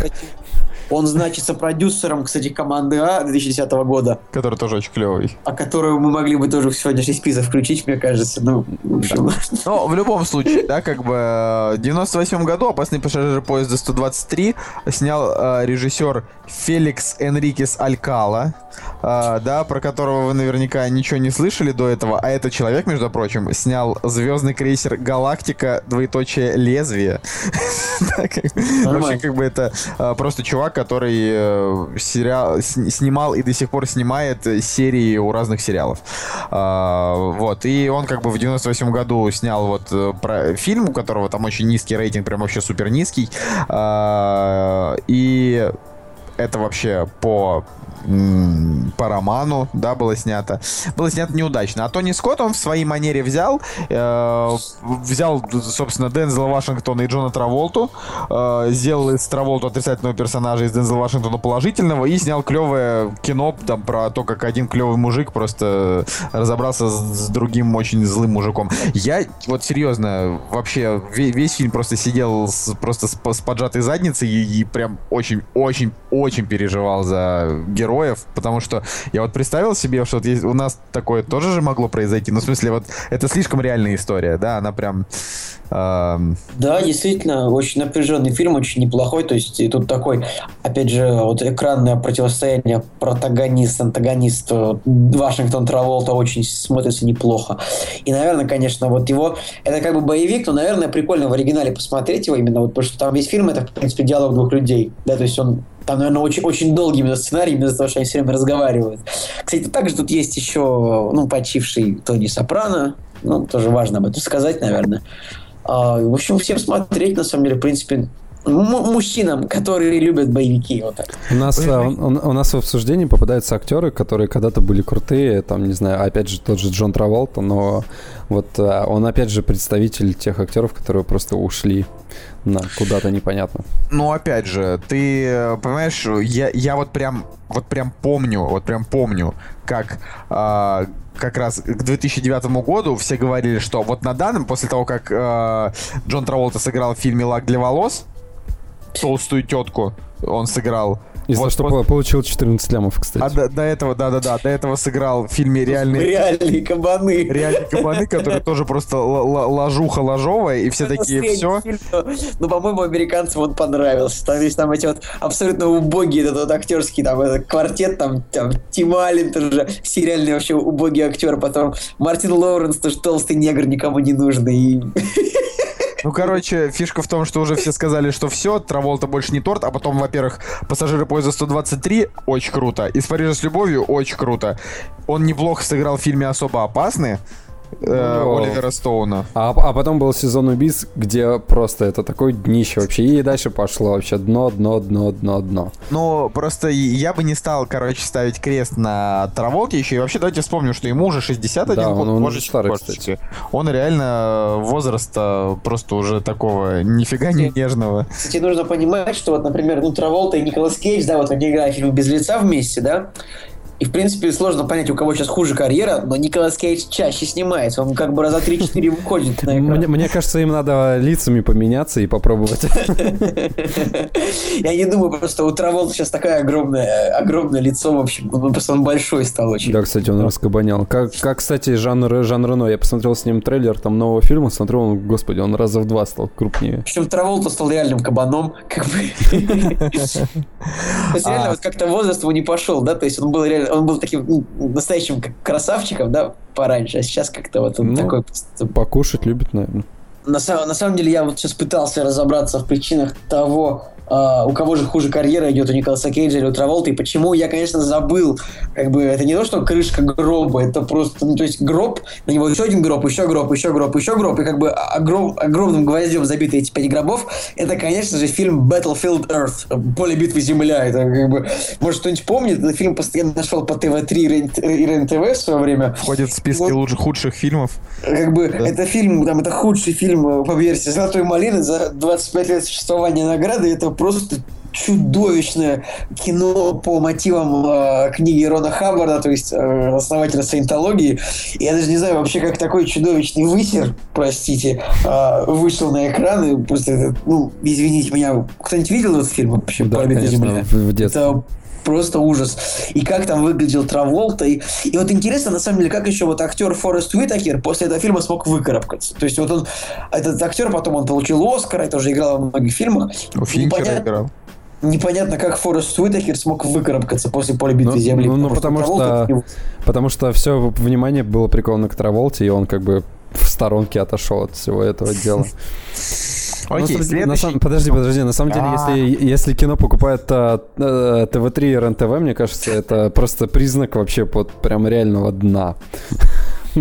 Он значится продюсером, кстати, команды А 2010 года. Который тоже очень клевый. А которую мы могли бы тоже в сегодняшний список включить, мне кажется. Ну, в общем... Ну, в любом случае, да, как бы в 98 году «Опасный пассажир поезда 123» снял э, режиссер Феликс Энрикес Алькала, э, да, про которого вы наверняка ничего не слышали до этого, а этот человек, между прочим, снял звездный крейсер «Галактика», двоеточие «Лезвие». (laughs) Вообще, как бы это э, просто чувак, который э, сериал, снимал и до сих пор снимает серии у разных сериалов. А, вот, и он как бы в 98 году снял вот э, про фильм, у которого там очень низкий рейтинг, прям вообще супер низкий. А, и это вообще по по роману, да, было снято. Было снято неудачно. А Тони Скотт, он в своей манере взял, э, взял, собственно, Дензела Вашингтона и Джона Траволту, э, сделал из Траволту отрицательного персонажа, из Дензела Вашингтона положительного и снял клевое кино там про то, как один клевый мужик просто разобрался с, с другим очень злым мужиком. Я вот серьезно, вообще весь, весь фильм просто сидел с, просто с, с поджатой задницей и, и прям очень-очень-очень переживал за героя героев, потому что я вот представил себе, что вот у нас такое тоже же могло произойти. Ну, в смысле, вот это слишком реальная история, да, она прям... Э... Да, действительно, очень напряженный фильм, очень неплохой, то есть и тут такой, опять же, вот экранное противостояние протагонист, антагонист Вашингтон Траволта очень смотрится неплохо. И, наверное, конечно, вот его, это как бы боевик, но, наверное, прикольно в оригинале посмотреть его именно, вот, потому что там весь фильм это, в принципе, диалог двух людей, да, то есть он там, наверное, очень, очень долгий именно сценарий, именно из-за того, что они все время разговаривают. Кстати, также тут есть еще, ну, почивший Тони Сопрано. Ну, тоже важно об этом сказать, наверное. А, в общем, всем смотреть, на самом деле, в принципе, мужчинам, которые любят боевики. Вот так. У нас, а, у, у нас в обсуждении попадаются актеры, которые когда-то были крутые, там, не знаю, опять же, тот же Джон Траволта, но вот а, он, опять же, представитель тех актеров, которые просто ушли на куда-то непонятно. Ну, опять же, ты понимаешь, я, я вот прям вот прям помню, вот прям помню, как э, как раз к 2009 году все говорили, что вот на данном, после того, как э, Джон Траволта сыграл в фильме «Лак для волос», толстую тетку он сыграл, и вот, за что вот... получил 14 лямов, кстати. А до, до этого, да-да-да, до этого сыграл в фильме «Реальные...» Реальные кабаны. «Реальные кабаны», который тоже просто ложуха ложовая, и все такие, все. Ну, по-моему, американцам он понравился. Там есть там эти вот абсолютно убогие, этот вот актерский, там, этот квартет, там, там, Тим Аллен тоже сериальный вообще убогий актер, потом Мартин Лоуренс тоже толстый негр, никому не нужный. (laughs) Ну, короче, фишка в том, что уже все сказали, что все, Траволта больше не торт, а потом, во-первых, пассажиры поезда 123 очень круто, из Парижа с любовью очень круто. Он неплохо сыграл в фильме «Особо опасные», э, Оливера Стоуна. А, а потом был сезон убийц, где просто это такое днище вообще. И дальше пошло вообще дно, дно, дно, дно, дно. Ну, просто я бы не стал, короче, ставить крест на Траволке еще. И вообще давайте вспомним, что ему уже 61 да, год. Он, он уже старый, кстати. Он реально возраста просто уже такого нифига не нежного. Кстати, нужно понимать, что вот, например, ну, Траволта и Николас Кейдж, да, вот они играют фильм «Без лица» вместе, да, и, в принципе, сложно понять, у кого сейчас хуже карьера, но Николас Кейдж чаще снимается. Он как бы раза 3-4 выходит на экран. Мне, мне кажется, им надо лицами поменяться и попробовать. Я не думаю, просто у Траволта сейчас такое огромное, огромное лицо, в общем. Он просто он большой стал очень. Да, кстати, он раскабанял. Как, как кстати, жанр, Жан Рено. Я посмотрел с ним трейлер там нового фильма, смотрел, он, господи, он раза в два стал крупнее. Причем Траволта стал реальным кабаном, как бы. (laughs) То есть реально а. вот как-то возраст его не пошел, да? То есть он был реально он был таким ну, настоящим красавчиком, да, пораньше, а сейчас как-то вот он ну, такой... Покушать любит, наверное. На, на самом деле я вот сейчас пытался разобраться в причинах того, а, у кого же хуже карьера идет, у Николаса Кейджа или у Траволта, и почему я, конечно, забыл, как бы, это не то, что крышка гроба, это просто, ну, то есть гроб, на него еще один гроб, еще гроб, еще гроб, еще гроб, и как бы огром, огромным гвоздем забиты эти пять гробов, это, конечно же, фильм Battlefield Earth, поле битвы Земля, это как бы, может, кто-нибудь помнит, этот фильм постоянно нашел по ТВ-3 и РЕН-ТВ в свое время. Входит в списки вот, лучших, худших фильмов. Как бы, да. это фильм, там, это худший фильм по версии «Золотой малины» за 25 лет существования награды, это просто чудовищное кино по мотивам э, книги Рона Хаббарда, то есть э, основателя саентологии. Я даже не знаю вообще, как такой чудовищный высер, простите, э, вышел на экраны. Просто ну, извините меня, кто-нибудь видел этот фильм вообще? Да, конечно, в детстве. Это просто ужас. И как там выглядел Траволта. И, и вот интересно, на самом деле, как еще вот актер Форест Уитакер после этого фильма смог выкарабкаться. То есть вот он, этот актер, потом он получил Оскар, это уже играл в многих фильмах. У Финчера играл непонятно, как Форест Уитакер смог выкарабкаться после поля битвы ну, Земли. Ну, ну потому, что, что потому что все внимание было приковано к Траволте, и он как бы в сторонке отошел от всего этого дела. (laughs) Окей, okay, на сам... Подожди, подожди. На самом деле, если, если кино покупает а, а, ТВ-3 и РЕН-ТВ, мне кажется, это просто признак вообще под прям реального дна. (laughs)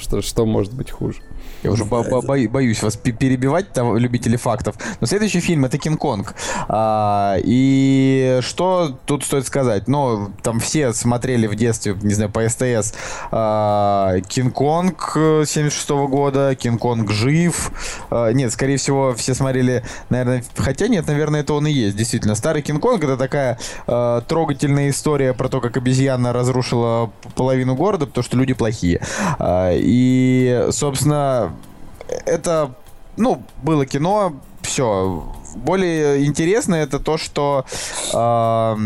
что, что может быть хуже? Я уже бо бо боюсь вас перебивать, там, любители фактов. Но следующий фильм это Кинг-Конг. А, и что тут стоит сказать? Ну, там все смотрели в детстве, не знаю, по СТС а, Кинг-Конг 76 -го года, Кинг-Конг жив. А, нет, скорее всего, все смотрели, наверное, хотя нет, наверное, это он и есть, действительно. Старый Кинг-Конг это такая а, трогательная история про то, как обезьяна разрушила половину города, потому что люди плохие. А, и, собственно, это, ну, было кино, все. Более интересное это то, что... Э,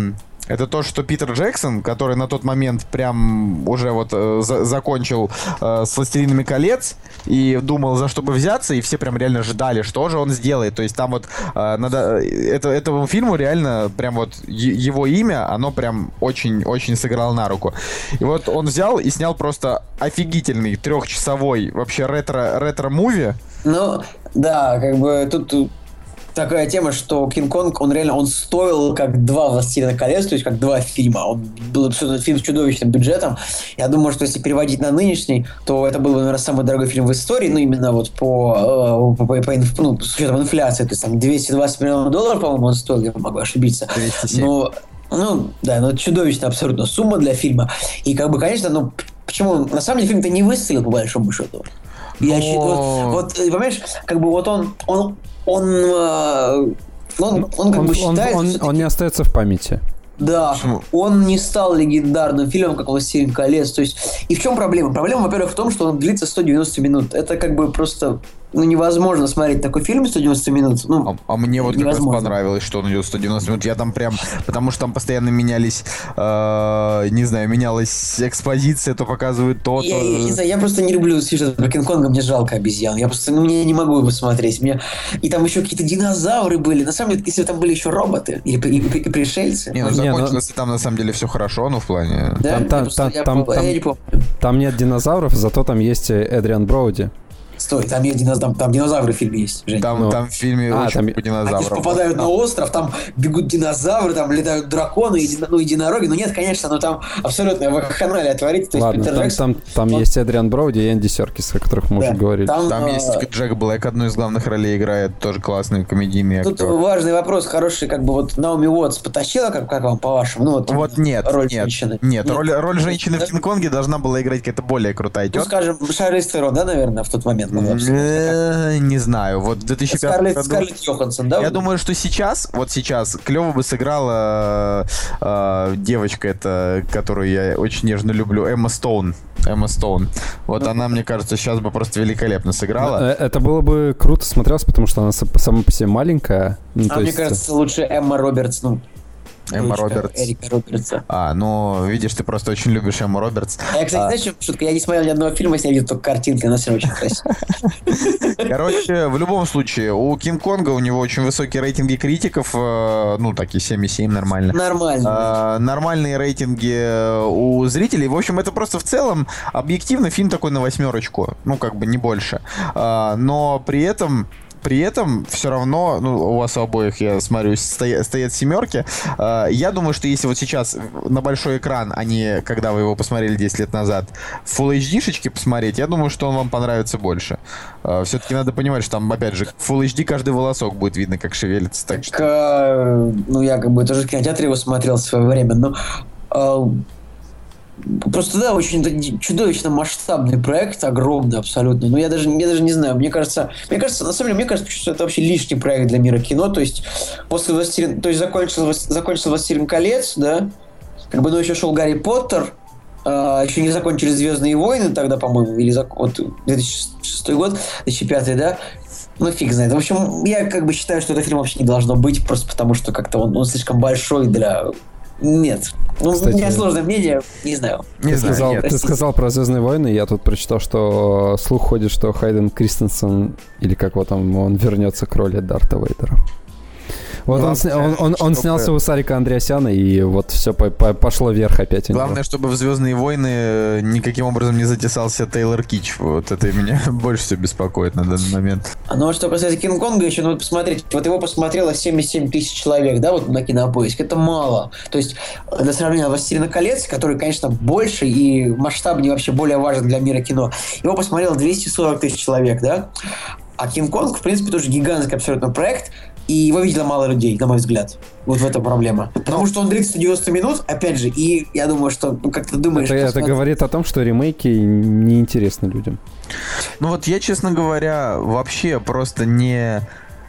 это то, что Питер Джексон, который на тот момент прям уже вот э, за закончил э, с «Властелинами колец» и думал, за что бы взяться, и все прям реально ждали, что же он сделает. То есть там вот э, надо... Это, этому фильму реально прям вот его имя, оно прям очень-очень сыграло на руку. И вот он взял и снял просто офигительный трехчасовой вообще ретро-муви. ретро ну, да, как бы тут такая тема, что Кинг-Конг, он реально, он стоил как два «Властелина колец», то есть как два фильма. Он был абсолютно фильм с чудовищным бюджетом. Я думаю, что если переводить на нынешний, то это был, наверное, самый дорогой фильм в истории, ну, именно вот по, э, по, по, по ну, с учетом инфляции, то есть там 220 миллионов долларов, по-моему, он стоил, я могу ошибиться. 207. Но ну, да, это чудовищная абсолютно сумма для фильма. И как бы, конечно, ну, почему? На самом деле фильм-то не выстрелил, по большому счету. Я считаю, вот, вот, понимаешь, как бы вот он, он, он, э, он, он как он, бы считает... Он, он, он не остается в памяти. Да, Почему? он не стал легендарным фильмом, как «Властелин колец». То есть, и в чем проблема? Проблема, во-первых, в том, что он длится 190 минут. Это как бы просто ну, невозможно смотреть такой фильм 190 минут. Ну, а, а мне вот невозможно. как раз понравилось, что он идет 190 минут. Я там прям, потому что там постоянно менялись, э, не знаю, менялась экспозиция, то показывают то, я, то... Я, не знаю, я просто не люблю сюжет про Кинг-Конга, мне жалко обезьян. Я просто, ну, мне не могу его смотреть. Мне... И там еще какие-то динозавры были. На самом деле, если там были еще роботы и, и, и, и пришельцы. Не, ну, закончилось не, ну... там на самом деле все хорошо, ну, в плане... Да, там, там, там, там, там, там нет динозавров, зато там есть Эдриан Броуди. Стой, там, есть динозавр, там, там динозавры в фильме есть, Жень. Там, ну. там в фильме а, очень там... динозавров. Они попадают на остров, там бегут динозавры, там летают драконы, еди... ну, единороги. Ну нет, конечно, но там абсолютно в канале отворить. То Ладно, там, там, там он... есть Эдриан Броуди и Энди Серкис, о которых мы да. уже говорили. Там, там а... есть Джек Блэк, одну из главных ролей играет, тоже классный комедийный Тут актер. важный вопрос, хороший, как бы вот Наоми Уотс потащила, как, как вам, по-вашему? Ну, вот, вот нет, роль нет, женщины. Нет, нет. Роль, роль женщины да? в Кинг-Конге должна была играть какая-то более крутая тетка. Ну, скажем, Шарлиз Терон, да, наверное, в тот момент? Э, не знаю. Вот в 2005 Скарлетт, году... Скарлетт Йоханссон, да? Я думаю, что сейчас, вот сейчас, клево бы сыграла э, девочка эта, которую я очень нежно люблю, Эмма Стоун. Эмма Стоун. Вот она, мне кажется, сейчас бы просто великолепно сыграла. Э, это было бы круто смотрелось, потому что она сама по себе маленькая. Ну, а мне есть... кажется, лучше Эмма Робертс, ну, Эмма Робертс. Эрика Робертса. А, ну, видишь, ты просто очень любишь Эмму Робертс. А я, кстати, а... знаешь, шутка? Я не смотрел ни одного фильма, с ней видел только картинки, но все очень красиво. (laughs) Короче, в любом случае, у Кинг-Конга у него очень высокие рейтинги критиков, э, ну, такие 7,7 нормально. Нормально. А, нормальные рейтинги у зрителей. В общем, это просто в целом объективно фильм такой на восьмерочку. Ну, как бы не больше. А, но при этом при этом все равно, ну, у вас у обоих, я смотрю, стоят, стоят семерки. Э, я думаю, что если вот сейчас на большой экран, а не когда вы его посмотрели 10 лет назад, Full HD-шечки посмотреть, я думаю, что он вам понравится больше. Э, все-таки надо понимать, что там, опять же, Full HD каждый волосок будет видно, как шевелится. Так, так что... а, ну, я как бы тоже в кинотеатре его смотрел в свое время, но а, Просто, да, очень чудовищно масштабный проект, огромный абсолютно. Но я даже, я даже не знаю, мне кажется, мне кажется, на самом деле, мне кажется, что это вообще лишний проект для мира кино. То есть, после Властелин, то есть закончился, закончился Властелин колец, да, как бы, но еще шел Гарри Поттер, а, еще не закончились Звездные войны тогда, по-моему, или зак... вот 2006 год, 2005, да, ну, фиг знает. В общем, я как бы считаю, что этот фильм вообще не должно быть, просто потому что как-то он, он слишком большой для нет. Ну, Кстати, у меня сложное мнение, не знаю. Не ты, знаю, сказал, ты сказал про Звездные войны, я тут прочитал, что слух ходит, что Хайден Кристенсен, или как вот там, он вернется к роли Дарта Вейдера. Вот он, он, он, он снялся у Сарика Андреасяна, и вот все по, по, пошло вверх опять. Главное, чтобы в «Звездные войны» э, никаким образом не затесался Тейлор Кич. Вот это меня (laughs) больше всего беспокоит на данный момент. А ну а что касается Кинг-Конга, еще, ну, посмотрите, вот его посмотрело 77 тысяч человек, да, вот на Кинопоиск. Это мало. То есть, для сравнения «Властелина колец», который, конечно, больше и масштабнее вообще более важен для мира кино, его посмотрело 240 тысяч человек, да. А Кинг-Конг, в принципе, тоже гигантский абсолютно проект, и его видело мало людей, на мой взгляд. Вот в этом проблема. Потому что он длится 90 минут, опять же, и я думаю, что, ну, как ты думаешь... Это, это говорит о том, что ремейки неинтересны людям. Ну вот я, честно говоря, вообще просто не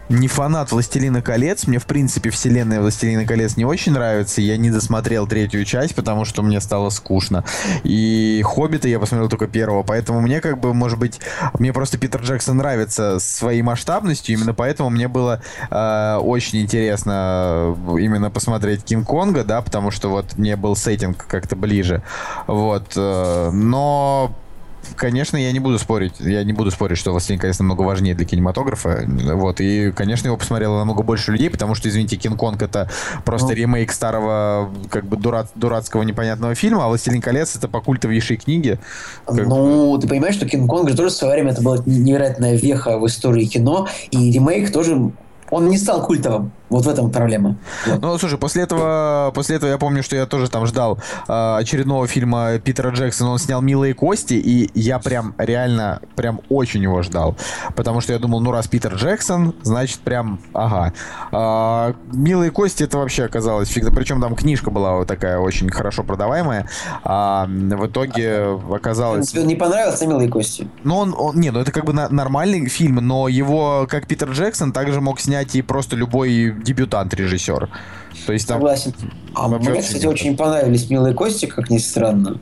не фанат «Властелина колец». Мне, в принципе, вселенная «Властелина колец» не очень нравится. Я не досмотрел третью часть, потому что мне стало скучно. И «Хоббита» я посмотрел только первого. Поэтому мне, как бы, может быть, мне просто Питер Джексон нравится своей масштабностью. Именно поэтому мне было э, очень интересно э, именно посмотреть «Кинг-Конга», да, потому что вот мне был сеттинг как-то ближе. Вот. Э, но конечно, я не буду спорить. Я не буду спорить, что «Властелин колец» намного важнее для кинематографа. Вот. И, конечно, его посмотрело намного больше людей, потому что, извините, «Кинг-Конг» — это просто ну. ремейк старого, как бы, дурац, дурацкого непонятного фильма, а «Властелин колец» — это по культовейшей книге. Как... Ну, ты понимаешь, что «Кинг-Конг» же тоже в свое время это была невероятная веха в истории кино, и ремейк тоже он не стал культовым. Вот в этом проблема. Вот. Ну, слушай, после этого, после этого я помню, что я тоже там ждал э, очередного фильма Питера Джексона. Он снял «Милые кости», и я прям реально, прям очень его ждал. Потому что я думал, ну, раз Питер Джексон, значит, прям, ага. Э, «Милые кости» это вообще оказалось фиг. Причем там книжка была вот такая очень хорошо продаваемая. А в итоге оказалось... Тебе не понравился «Милые кости»? Ну, он, он не, ну это как бы на, нормальный фильм, но его, как Питер Джексон, также мог снять и просто любой дебютант-режиссер. То есть там... Согласен. А мне, кстати, очень понравились «Милые кости», как ни странно.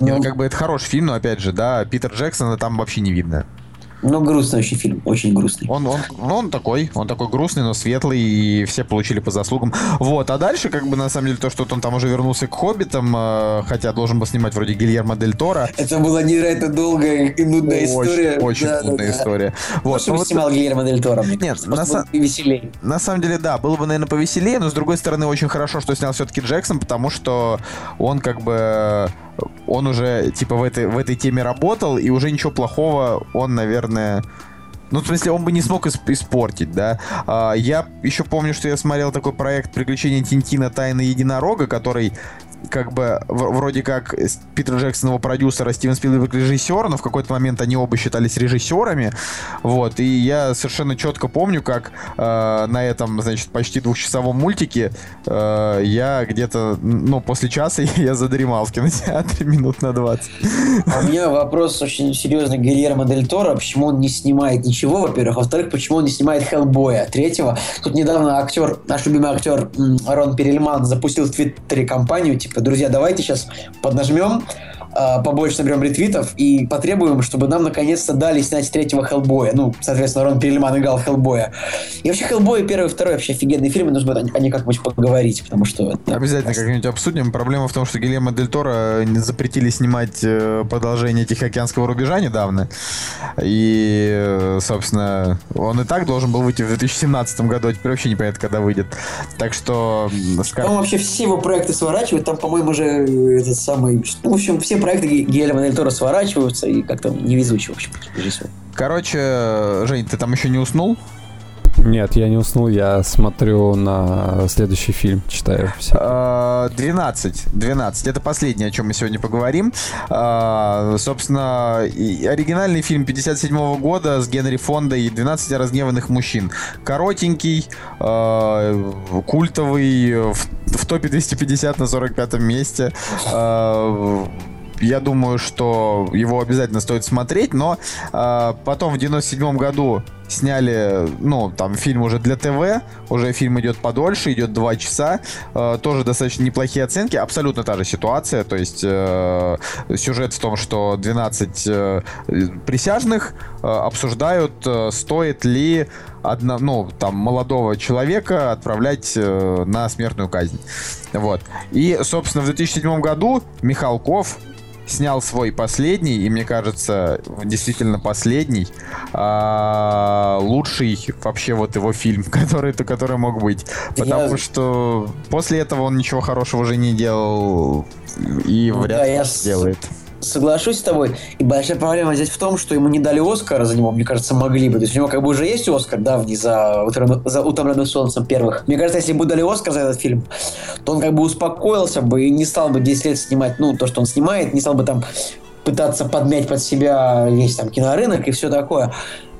Не, ну, ну, как бы это хороший фильм, но опять же, да, Питер Джексона там вообще не видно. Ну, грустный очень фильм, очень грустный. Он, он, ну, он такой, он такой грустный, но светлый, и все получили по заслугам. Вот, а дальше, как бы, на самом деле, то, что он там уже вернулся к «Хоббитам», э, хотя должен был снимать вроде Гильермо Дель Торо. Это была невероятно долгая и нудная очень, история. Очень да, нудная да, история. Да. Вот, ну, вот, снимал Гильермо Дель Торо, мне Нет, на, са- веселее. на самом деле, да, было бы, наверное, повеселее, но, с другой стороны, очень хорошо, что снял все-таки Джексон, потому что он, как бы, он уже, типа, в этой, в этой теме работал, и уже ничего плохого он, наверное, ну, в смысле, он бы не смог испортить, да. А, я еще помню, что я смотрел такой проект «Приключения Тинтина. Тайны единорога», который как бы вроде как Питер Джексон его продюсер, а Стивен Спилберг режиссер, но в какой-то момент они оба считались режиссерами, вот, и я совершенно четко помню, как э, на этом, значит, почти двухчасовом мультике э, я где-то, ну, после часа (laughs) я задремал в кинотеатре минут на 20. А у меня вопрос очень серьезный Гильермо Дель Торо, почему он не снимает ничего, во-первых, во-вторых, почему он не снимает Хеллбоя, третьего, тут недавно актер, наш любимый актер Рон Перельман запустил в Твиттере компанию, типа, типа, друзья, давайте сейчас поднажмем, э, побольше наберем ретвитов и потребуем, чтобы нам наконец-то дали снять третьего Хеллбоя. Ну, соответственно, Рон Перельман играл Хеллбоя. И вообще Хеллбой первый и второй вообще офигенные фильмы, нужно будет о них как-нибудь поговорить, потому что... Это, Обязательно как-нибудь обсудим. Проблема в том, что Гильермо Дель Торо запретили снимать э, продолжение Тихоокеанского рубежа недавно. И, э, собственно, он и так должен был выйти в 2017 году, а теперь вообще непонятно, когда выйдет. Так что... Скажем... Там вообще все его проекты сворачивают, там, по-моему, уже этот самый... Ну, в общем, все проекты Гильермо Дель Торо сворачиваются и как-то невезучие, в общем, режиссер. Короче, Жень, ты там еще не уснул? Нет, я не уснул, я смотрю на следующий фильм, читаю. 12. 12. Это последнее, о чем мы сегодня поговорим. А, собственно, оригинальный фильм 57 года с Генри Фонда и 12 разгневанных мужчин. Коротенький, а, культовый, в топе 250 на 45 месте а, я думаю, что его обязательно стоит смотреть, но э, потом в 97 году сняли, ну, там, фильм уже для ТВ, уже фильм идет подольше, идет 2 часа, э, тоже достаточно неплохие оценки, абсолютно та же ситуация, то есть э, сюжет в том, что 12 э, присяжных э, обсуждают, э, стоит ли одно, ну, там, молодого человека отправлять э, на смертную казнь. Вот. И, собственно, в 2007 году Михалков снял свой последний, и мне кажется, действительно последний, а, лучший вообще вот его фильм, (laughs) который, который мог быть. Потому Я... что после этого он ничего хорошего уже не делал и ну, вряд ли да, я... сделает соглашусь с тобой. И большая проблема здесь в том, что ему не дали Оскара за него, мне кажется, могли бы. То есть у него как бы уже есть Оскар давний за, за «Утомленных солнцем» первых. Мне кажется, если бы дали Оскар за этот фильм, то он как бы успокоился бы и не стал бы 10 лет снимать, ну, то, что он снимает, не стал бы там пытаться подмять под себя весь там кинорынок и все такое.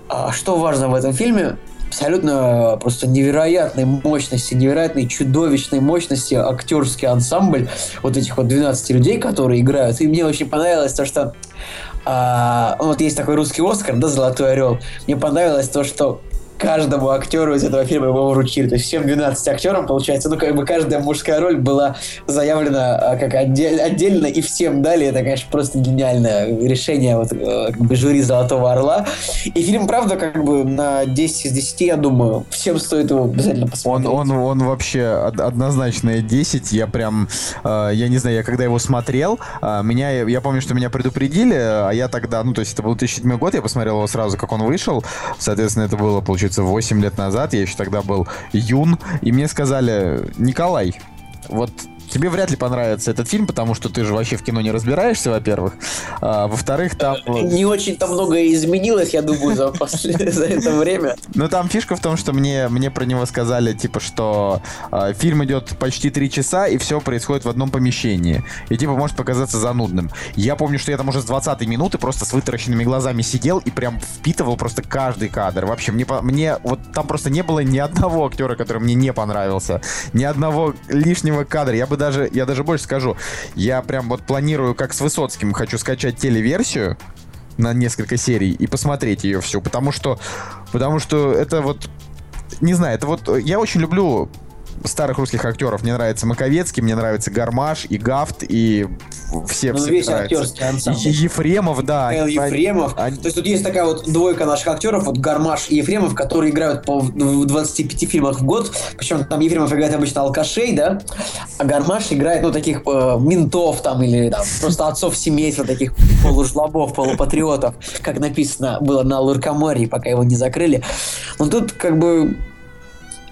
А что важно в этом фильме? Абсолютно просто невероятной мощности, невероятной чудовищной мощности актерский ансамбль вот этих вот 12 людей, которые играют. И мне очень понравилось то, что а, вот есть такой русский Оскар, да, «Золотой орел». Мне понравилось то, что каждому актеру из этого фильма его вручили. То есть всем 12 актерам, получается, ну, как бы каждая мужская роль была заявлена а, как отдель, отдельно, и всем дали. Это, конечно, просто гениальное решение вот, э, как бы жюри «Золотого орла». И фильм, правда, как бы на 10 из 10, я думаю, всем стоит его обязательно посмотреть. Он, он, он вообще однозначно 10. Я прям, э, я не знаю, я когда его смотрел, э, меня, я помню, что меня предупредили, а я тогда, ну, то есть это был 2007 год, я посмотрел его сразу, как он вышел. Соответственно, это было, получается, получается, 8 лет назад, я еще тогда был юн, и мне сказали, Николай, вот тебе вряд ли понравится этот фильм, потому что ты же вообще в кино не разбираешься, во-первых. А, во-вторых, там... Не очень-то многое изменилось, я думаю, за, (laughs) за это время. Ну, там фишка в том, что мне, мне про него сказали, типа, что э, фильм идет почти три часа, и все происходит в одном помещении. И, типа, может показаться занудным. Я помню, что я там уже с 20 минуты просто с вытаращенными глазами сидел и прям впитывал просто каждый кадр. Вообще, мне, мне вот там просто не было ни одного актера, который мне не понравился. Ни одного лишнего кадра. Я бы даже, я даже больше скажу, я прям вот планирую, как с Высоцким, хочу скачать телеверсию на несколько серий и посмотреть ее всю, потому что, потому что это вот, не знаю, это вот, я очень люблю старых русских актеров. Мне нравится Маковецкий, мне нравится Гармаш и Гафт, и все, ну, все весь актерский ансамбль. Ефремов, да. Михаил Ефремов. Они... То есть тут есть такая вот двойка наших актеров, вот Гармаш и Ефремов, которые играют по 25 фильмах в год. Причем там Ефремов играет обычно алкашей, да, а Гармаш играет, ну, таких э, ментов там или там, просто отцов семейства, таких полужлобов, полупатриотов, как написано было на Луркоморье, пока его не закрыли. Но тут как бы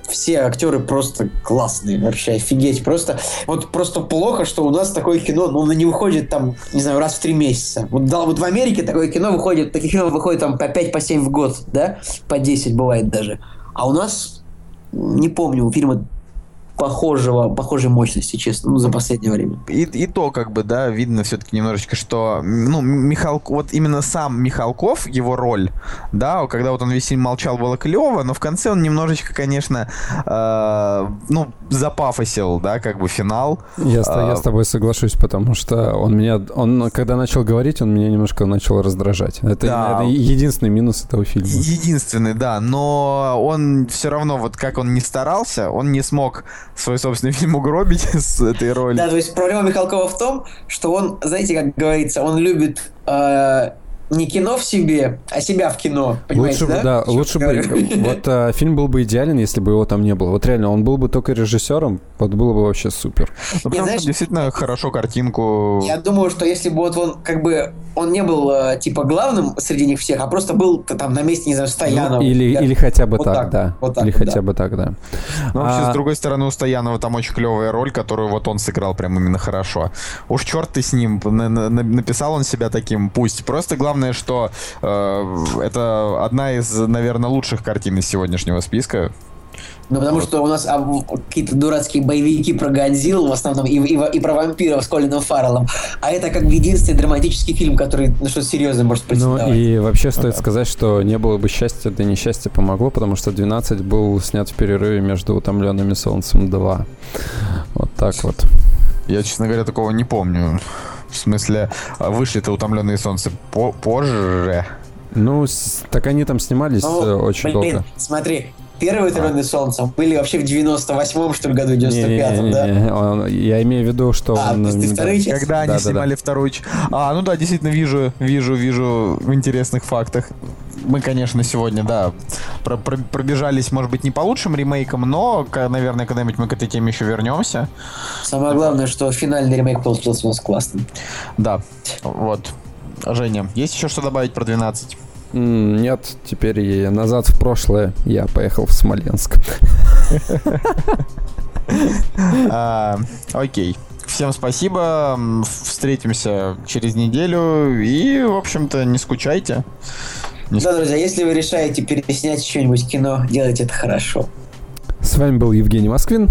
все актеры просто классные, вообще офигеть. Просто, вот просто плохо, что у нас такое кино, ну, оно не выходит там, не знаю, раз в три месяца. Вот, да, вот в Америке такое кино выходит, таких фильмов выходит там по 5, по 7 в год, да, по 10 бывает даже. А у нас, не помню, фильмы похожего, похожей мощности, честно, ну, за последнее время. И, и то, как бы, да, видно все-таки немножечко, что, ну, Михалков, вот именно сам Михалков, его роль, да, когда вот он весь фильм молчал, было клево, но в конце он немножечко, конечно, э, ну, запафосил, да, как бы финал. Я, а, я с тобой соглашусь, потому что он меня, он, когда начал говорить, он меня немножко начал раздражать. Это, да. наверное, единственный минус этого фильма. Единственный, да, но он все равно, вот как он не старался, он не смог свой собственный фильм угробить (laughs) с этой роли. Да, то есть проблема Михалкова в том, что он, знаете, как говорится, он любит э, не кино в себе, а себя в кино. Понимаете, лучше, да? Да, лучше бы... Вот а, фильм был бы идеален, если бы его там не было. Вот реально, он был бы только режиссером, вот было бы вообще супер. Ну, потому знаешь, что действительно хорошо картинку... Я думаю, что если бы вот он как бы... Он не был э, типа главным среди них всех, а просто был там на месте, не знаю, Стоянова. Ну, или, или хотя бы вот так, так, да. Вот так, или вот, хотя да. бы так, да. Ну, вообще, а... с другой стороны, у Стоянова там очень клевая роль, которую вот он сыграл прям именно хорошо. Уж черт ты с ним, написал он себя таким, пусть. Просто главное главное, что э, это одна из, наверное, лучших картин из сегодняшнего списка. Ну, потому что у нас а, какие-то дурацкие боевики про Годзиллу в основном и, и, и про вампиров с Колином Фарреллом. А это как бы единственный драматический фильм, который ну, что серьезно может претендовать. Ну и вообще стоит сказать, что не было бы счастья, да несчастье помогло, потому что 12 был снят в перерыве между «Утомленными солнцем 2». Вот так вот. Я, честно говоря, такого не помню. В смысле, а вышли-то «Утомленные солнце» по позже? Ну, так они там снимались ну, э, очень блин, долго. Смотри, Первые «Утомленные солнцем» были вообще в 98-м, что ли, году, 95-м, да? Я имею в виду, что... А, он, то есть вторые части? Когда они снимали вторую А, ну да, действительно, вижу, вижу, вижу в интересных фактах. Мы, конечно, сегодня, да, про про пробежались, может быть, не по лучшим ремейкам, но, наверное, когда-нибудь мы к этой теме еще вернемся. Самое главное, что финальный ремейк получился у нас классным. Да, вот. Женя, есть еще что добавить про 12? Нет, теперь я назад в прошлое. Я поехал в Смоленск. (laughs) А, окей. Всем спасибо. Встретимся через неделю. И, в общем-то, не скучайте. Да, друзья, если вы решаете переснять что-нибудь кино, делайте это хорошо. С вами был Евгений Москвин.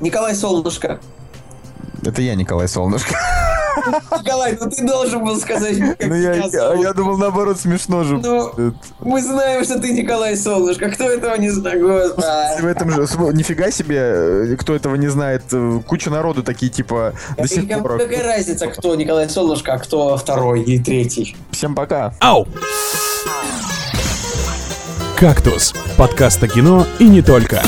Николай Солнышко. Это я, Николай Солнышко. Николай, ну ты должен был сказать, как ну, я, я, я думал, наоборот, смешно же. Ну, мы знаем, что ты Николай Солнышко. Кто этого не знает? В этом же, нифига себе, э, кто этого не знает. Э, куча народу такие, типа, до сих пор. Какая разница, кто Николай Солнышко, а кто второй и третий? Всем пока. Ау! «Кактус» — подкаст о кино и не только.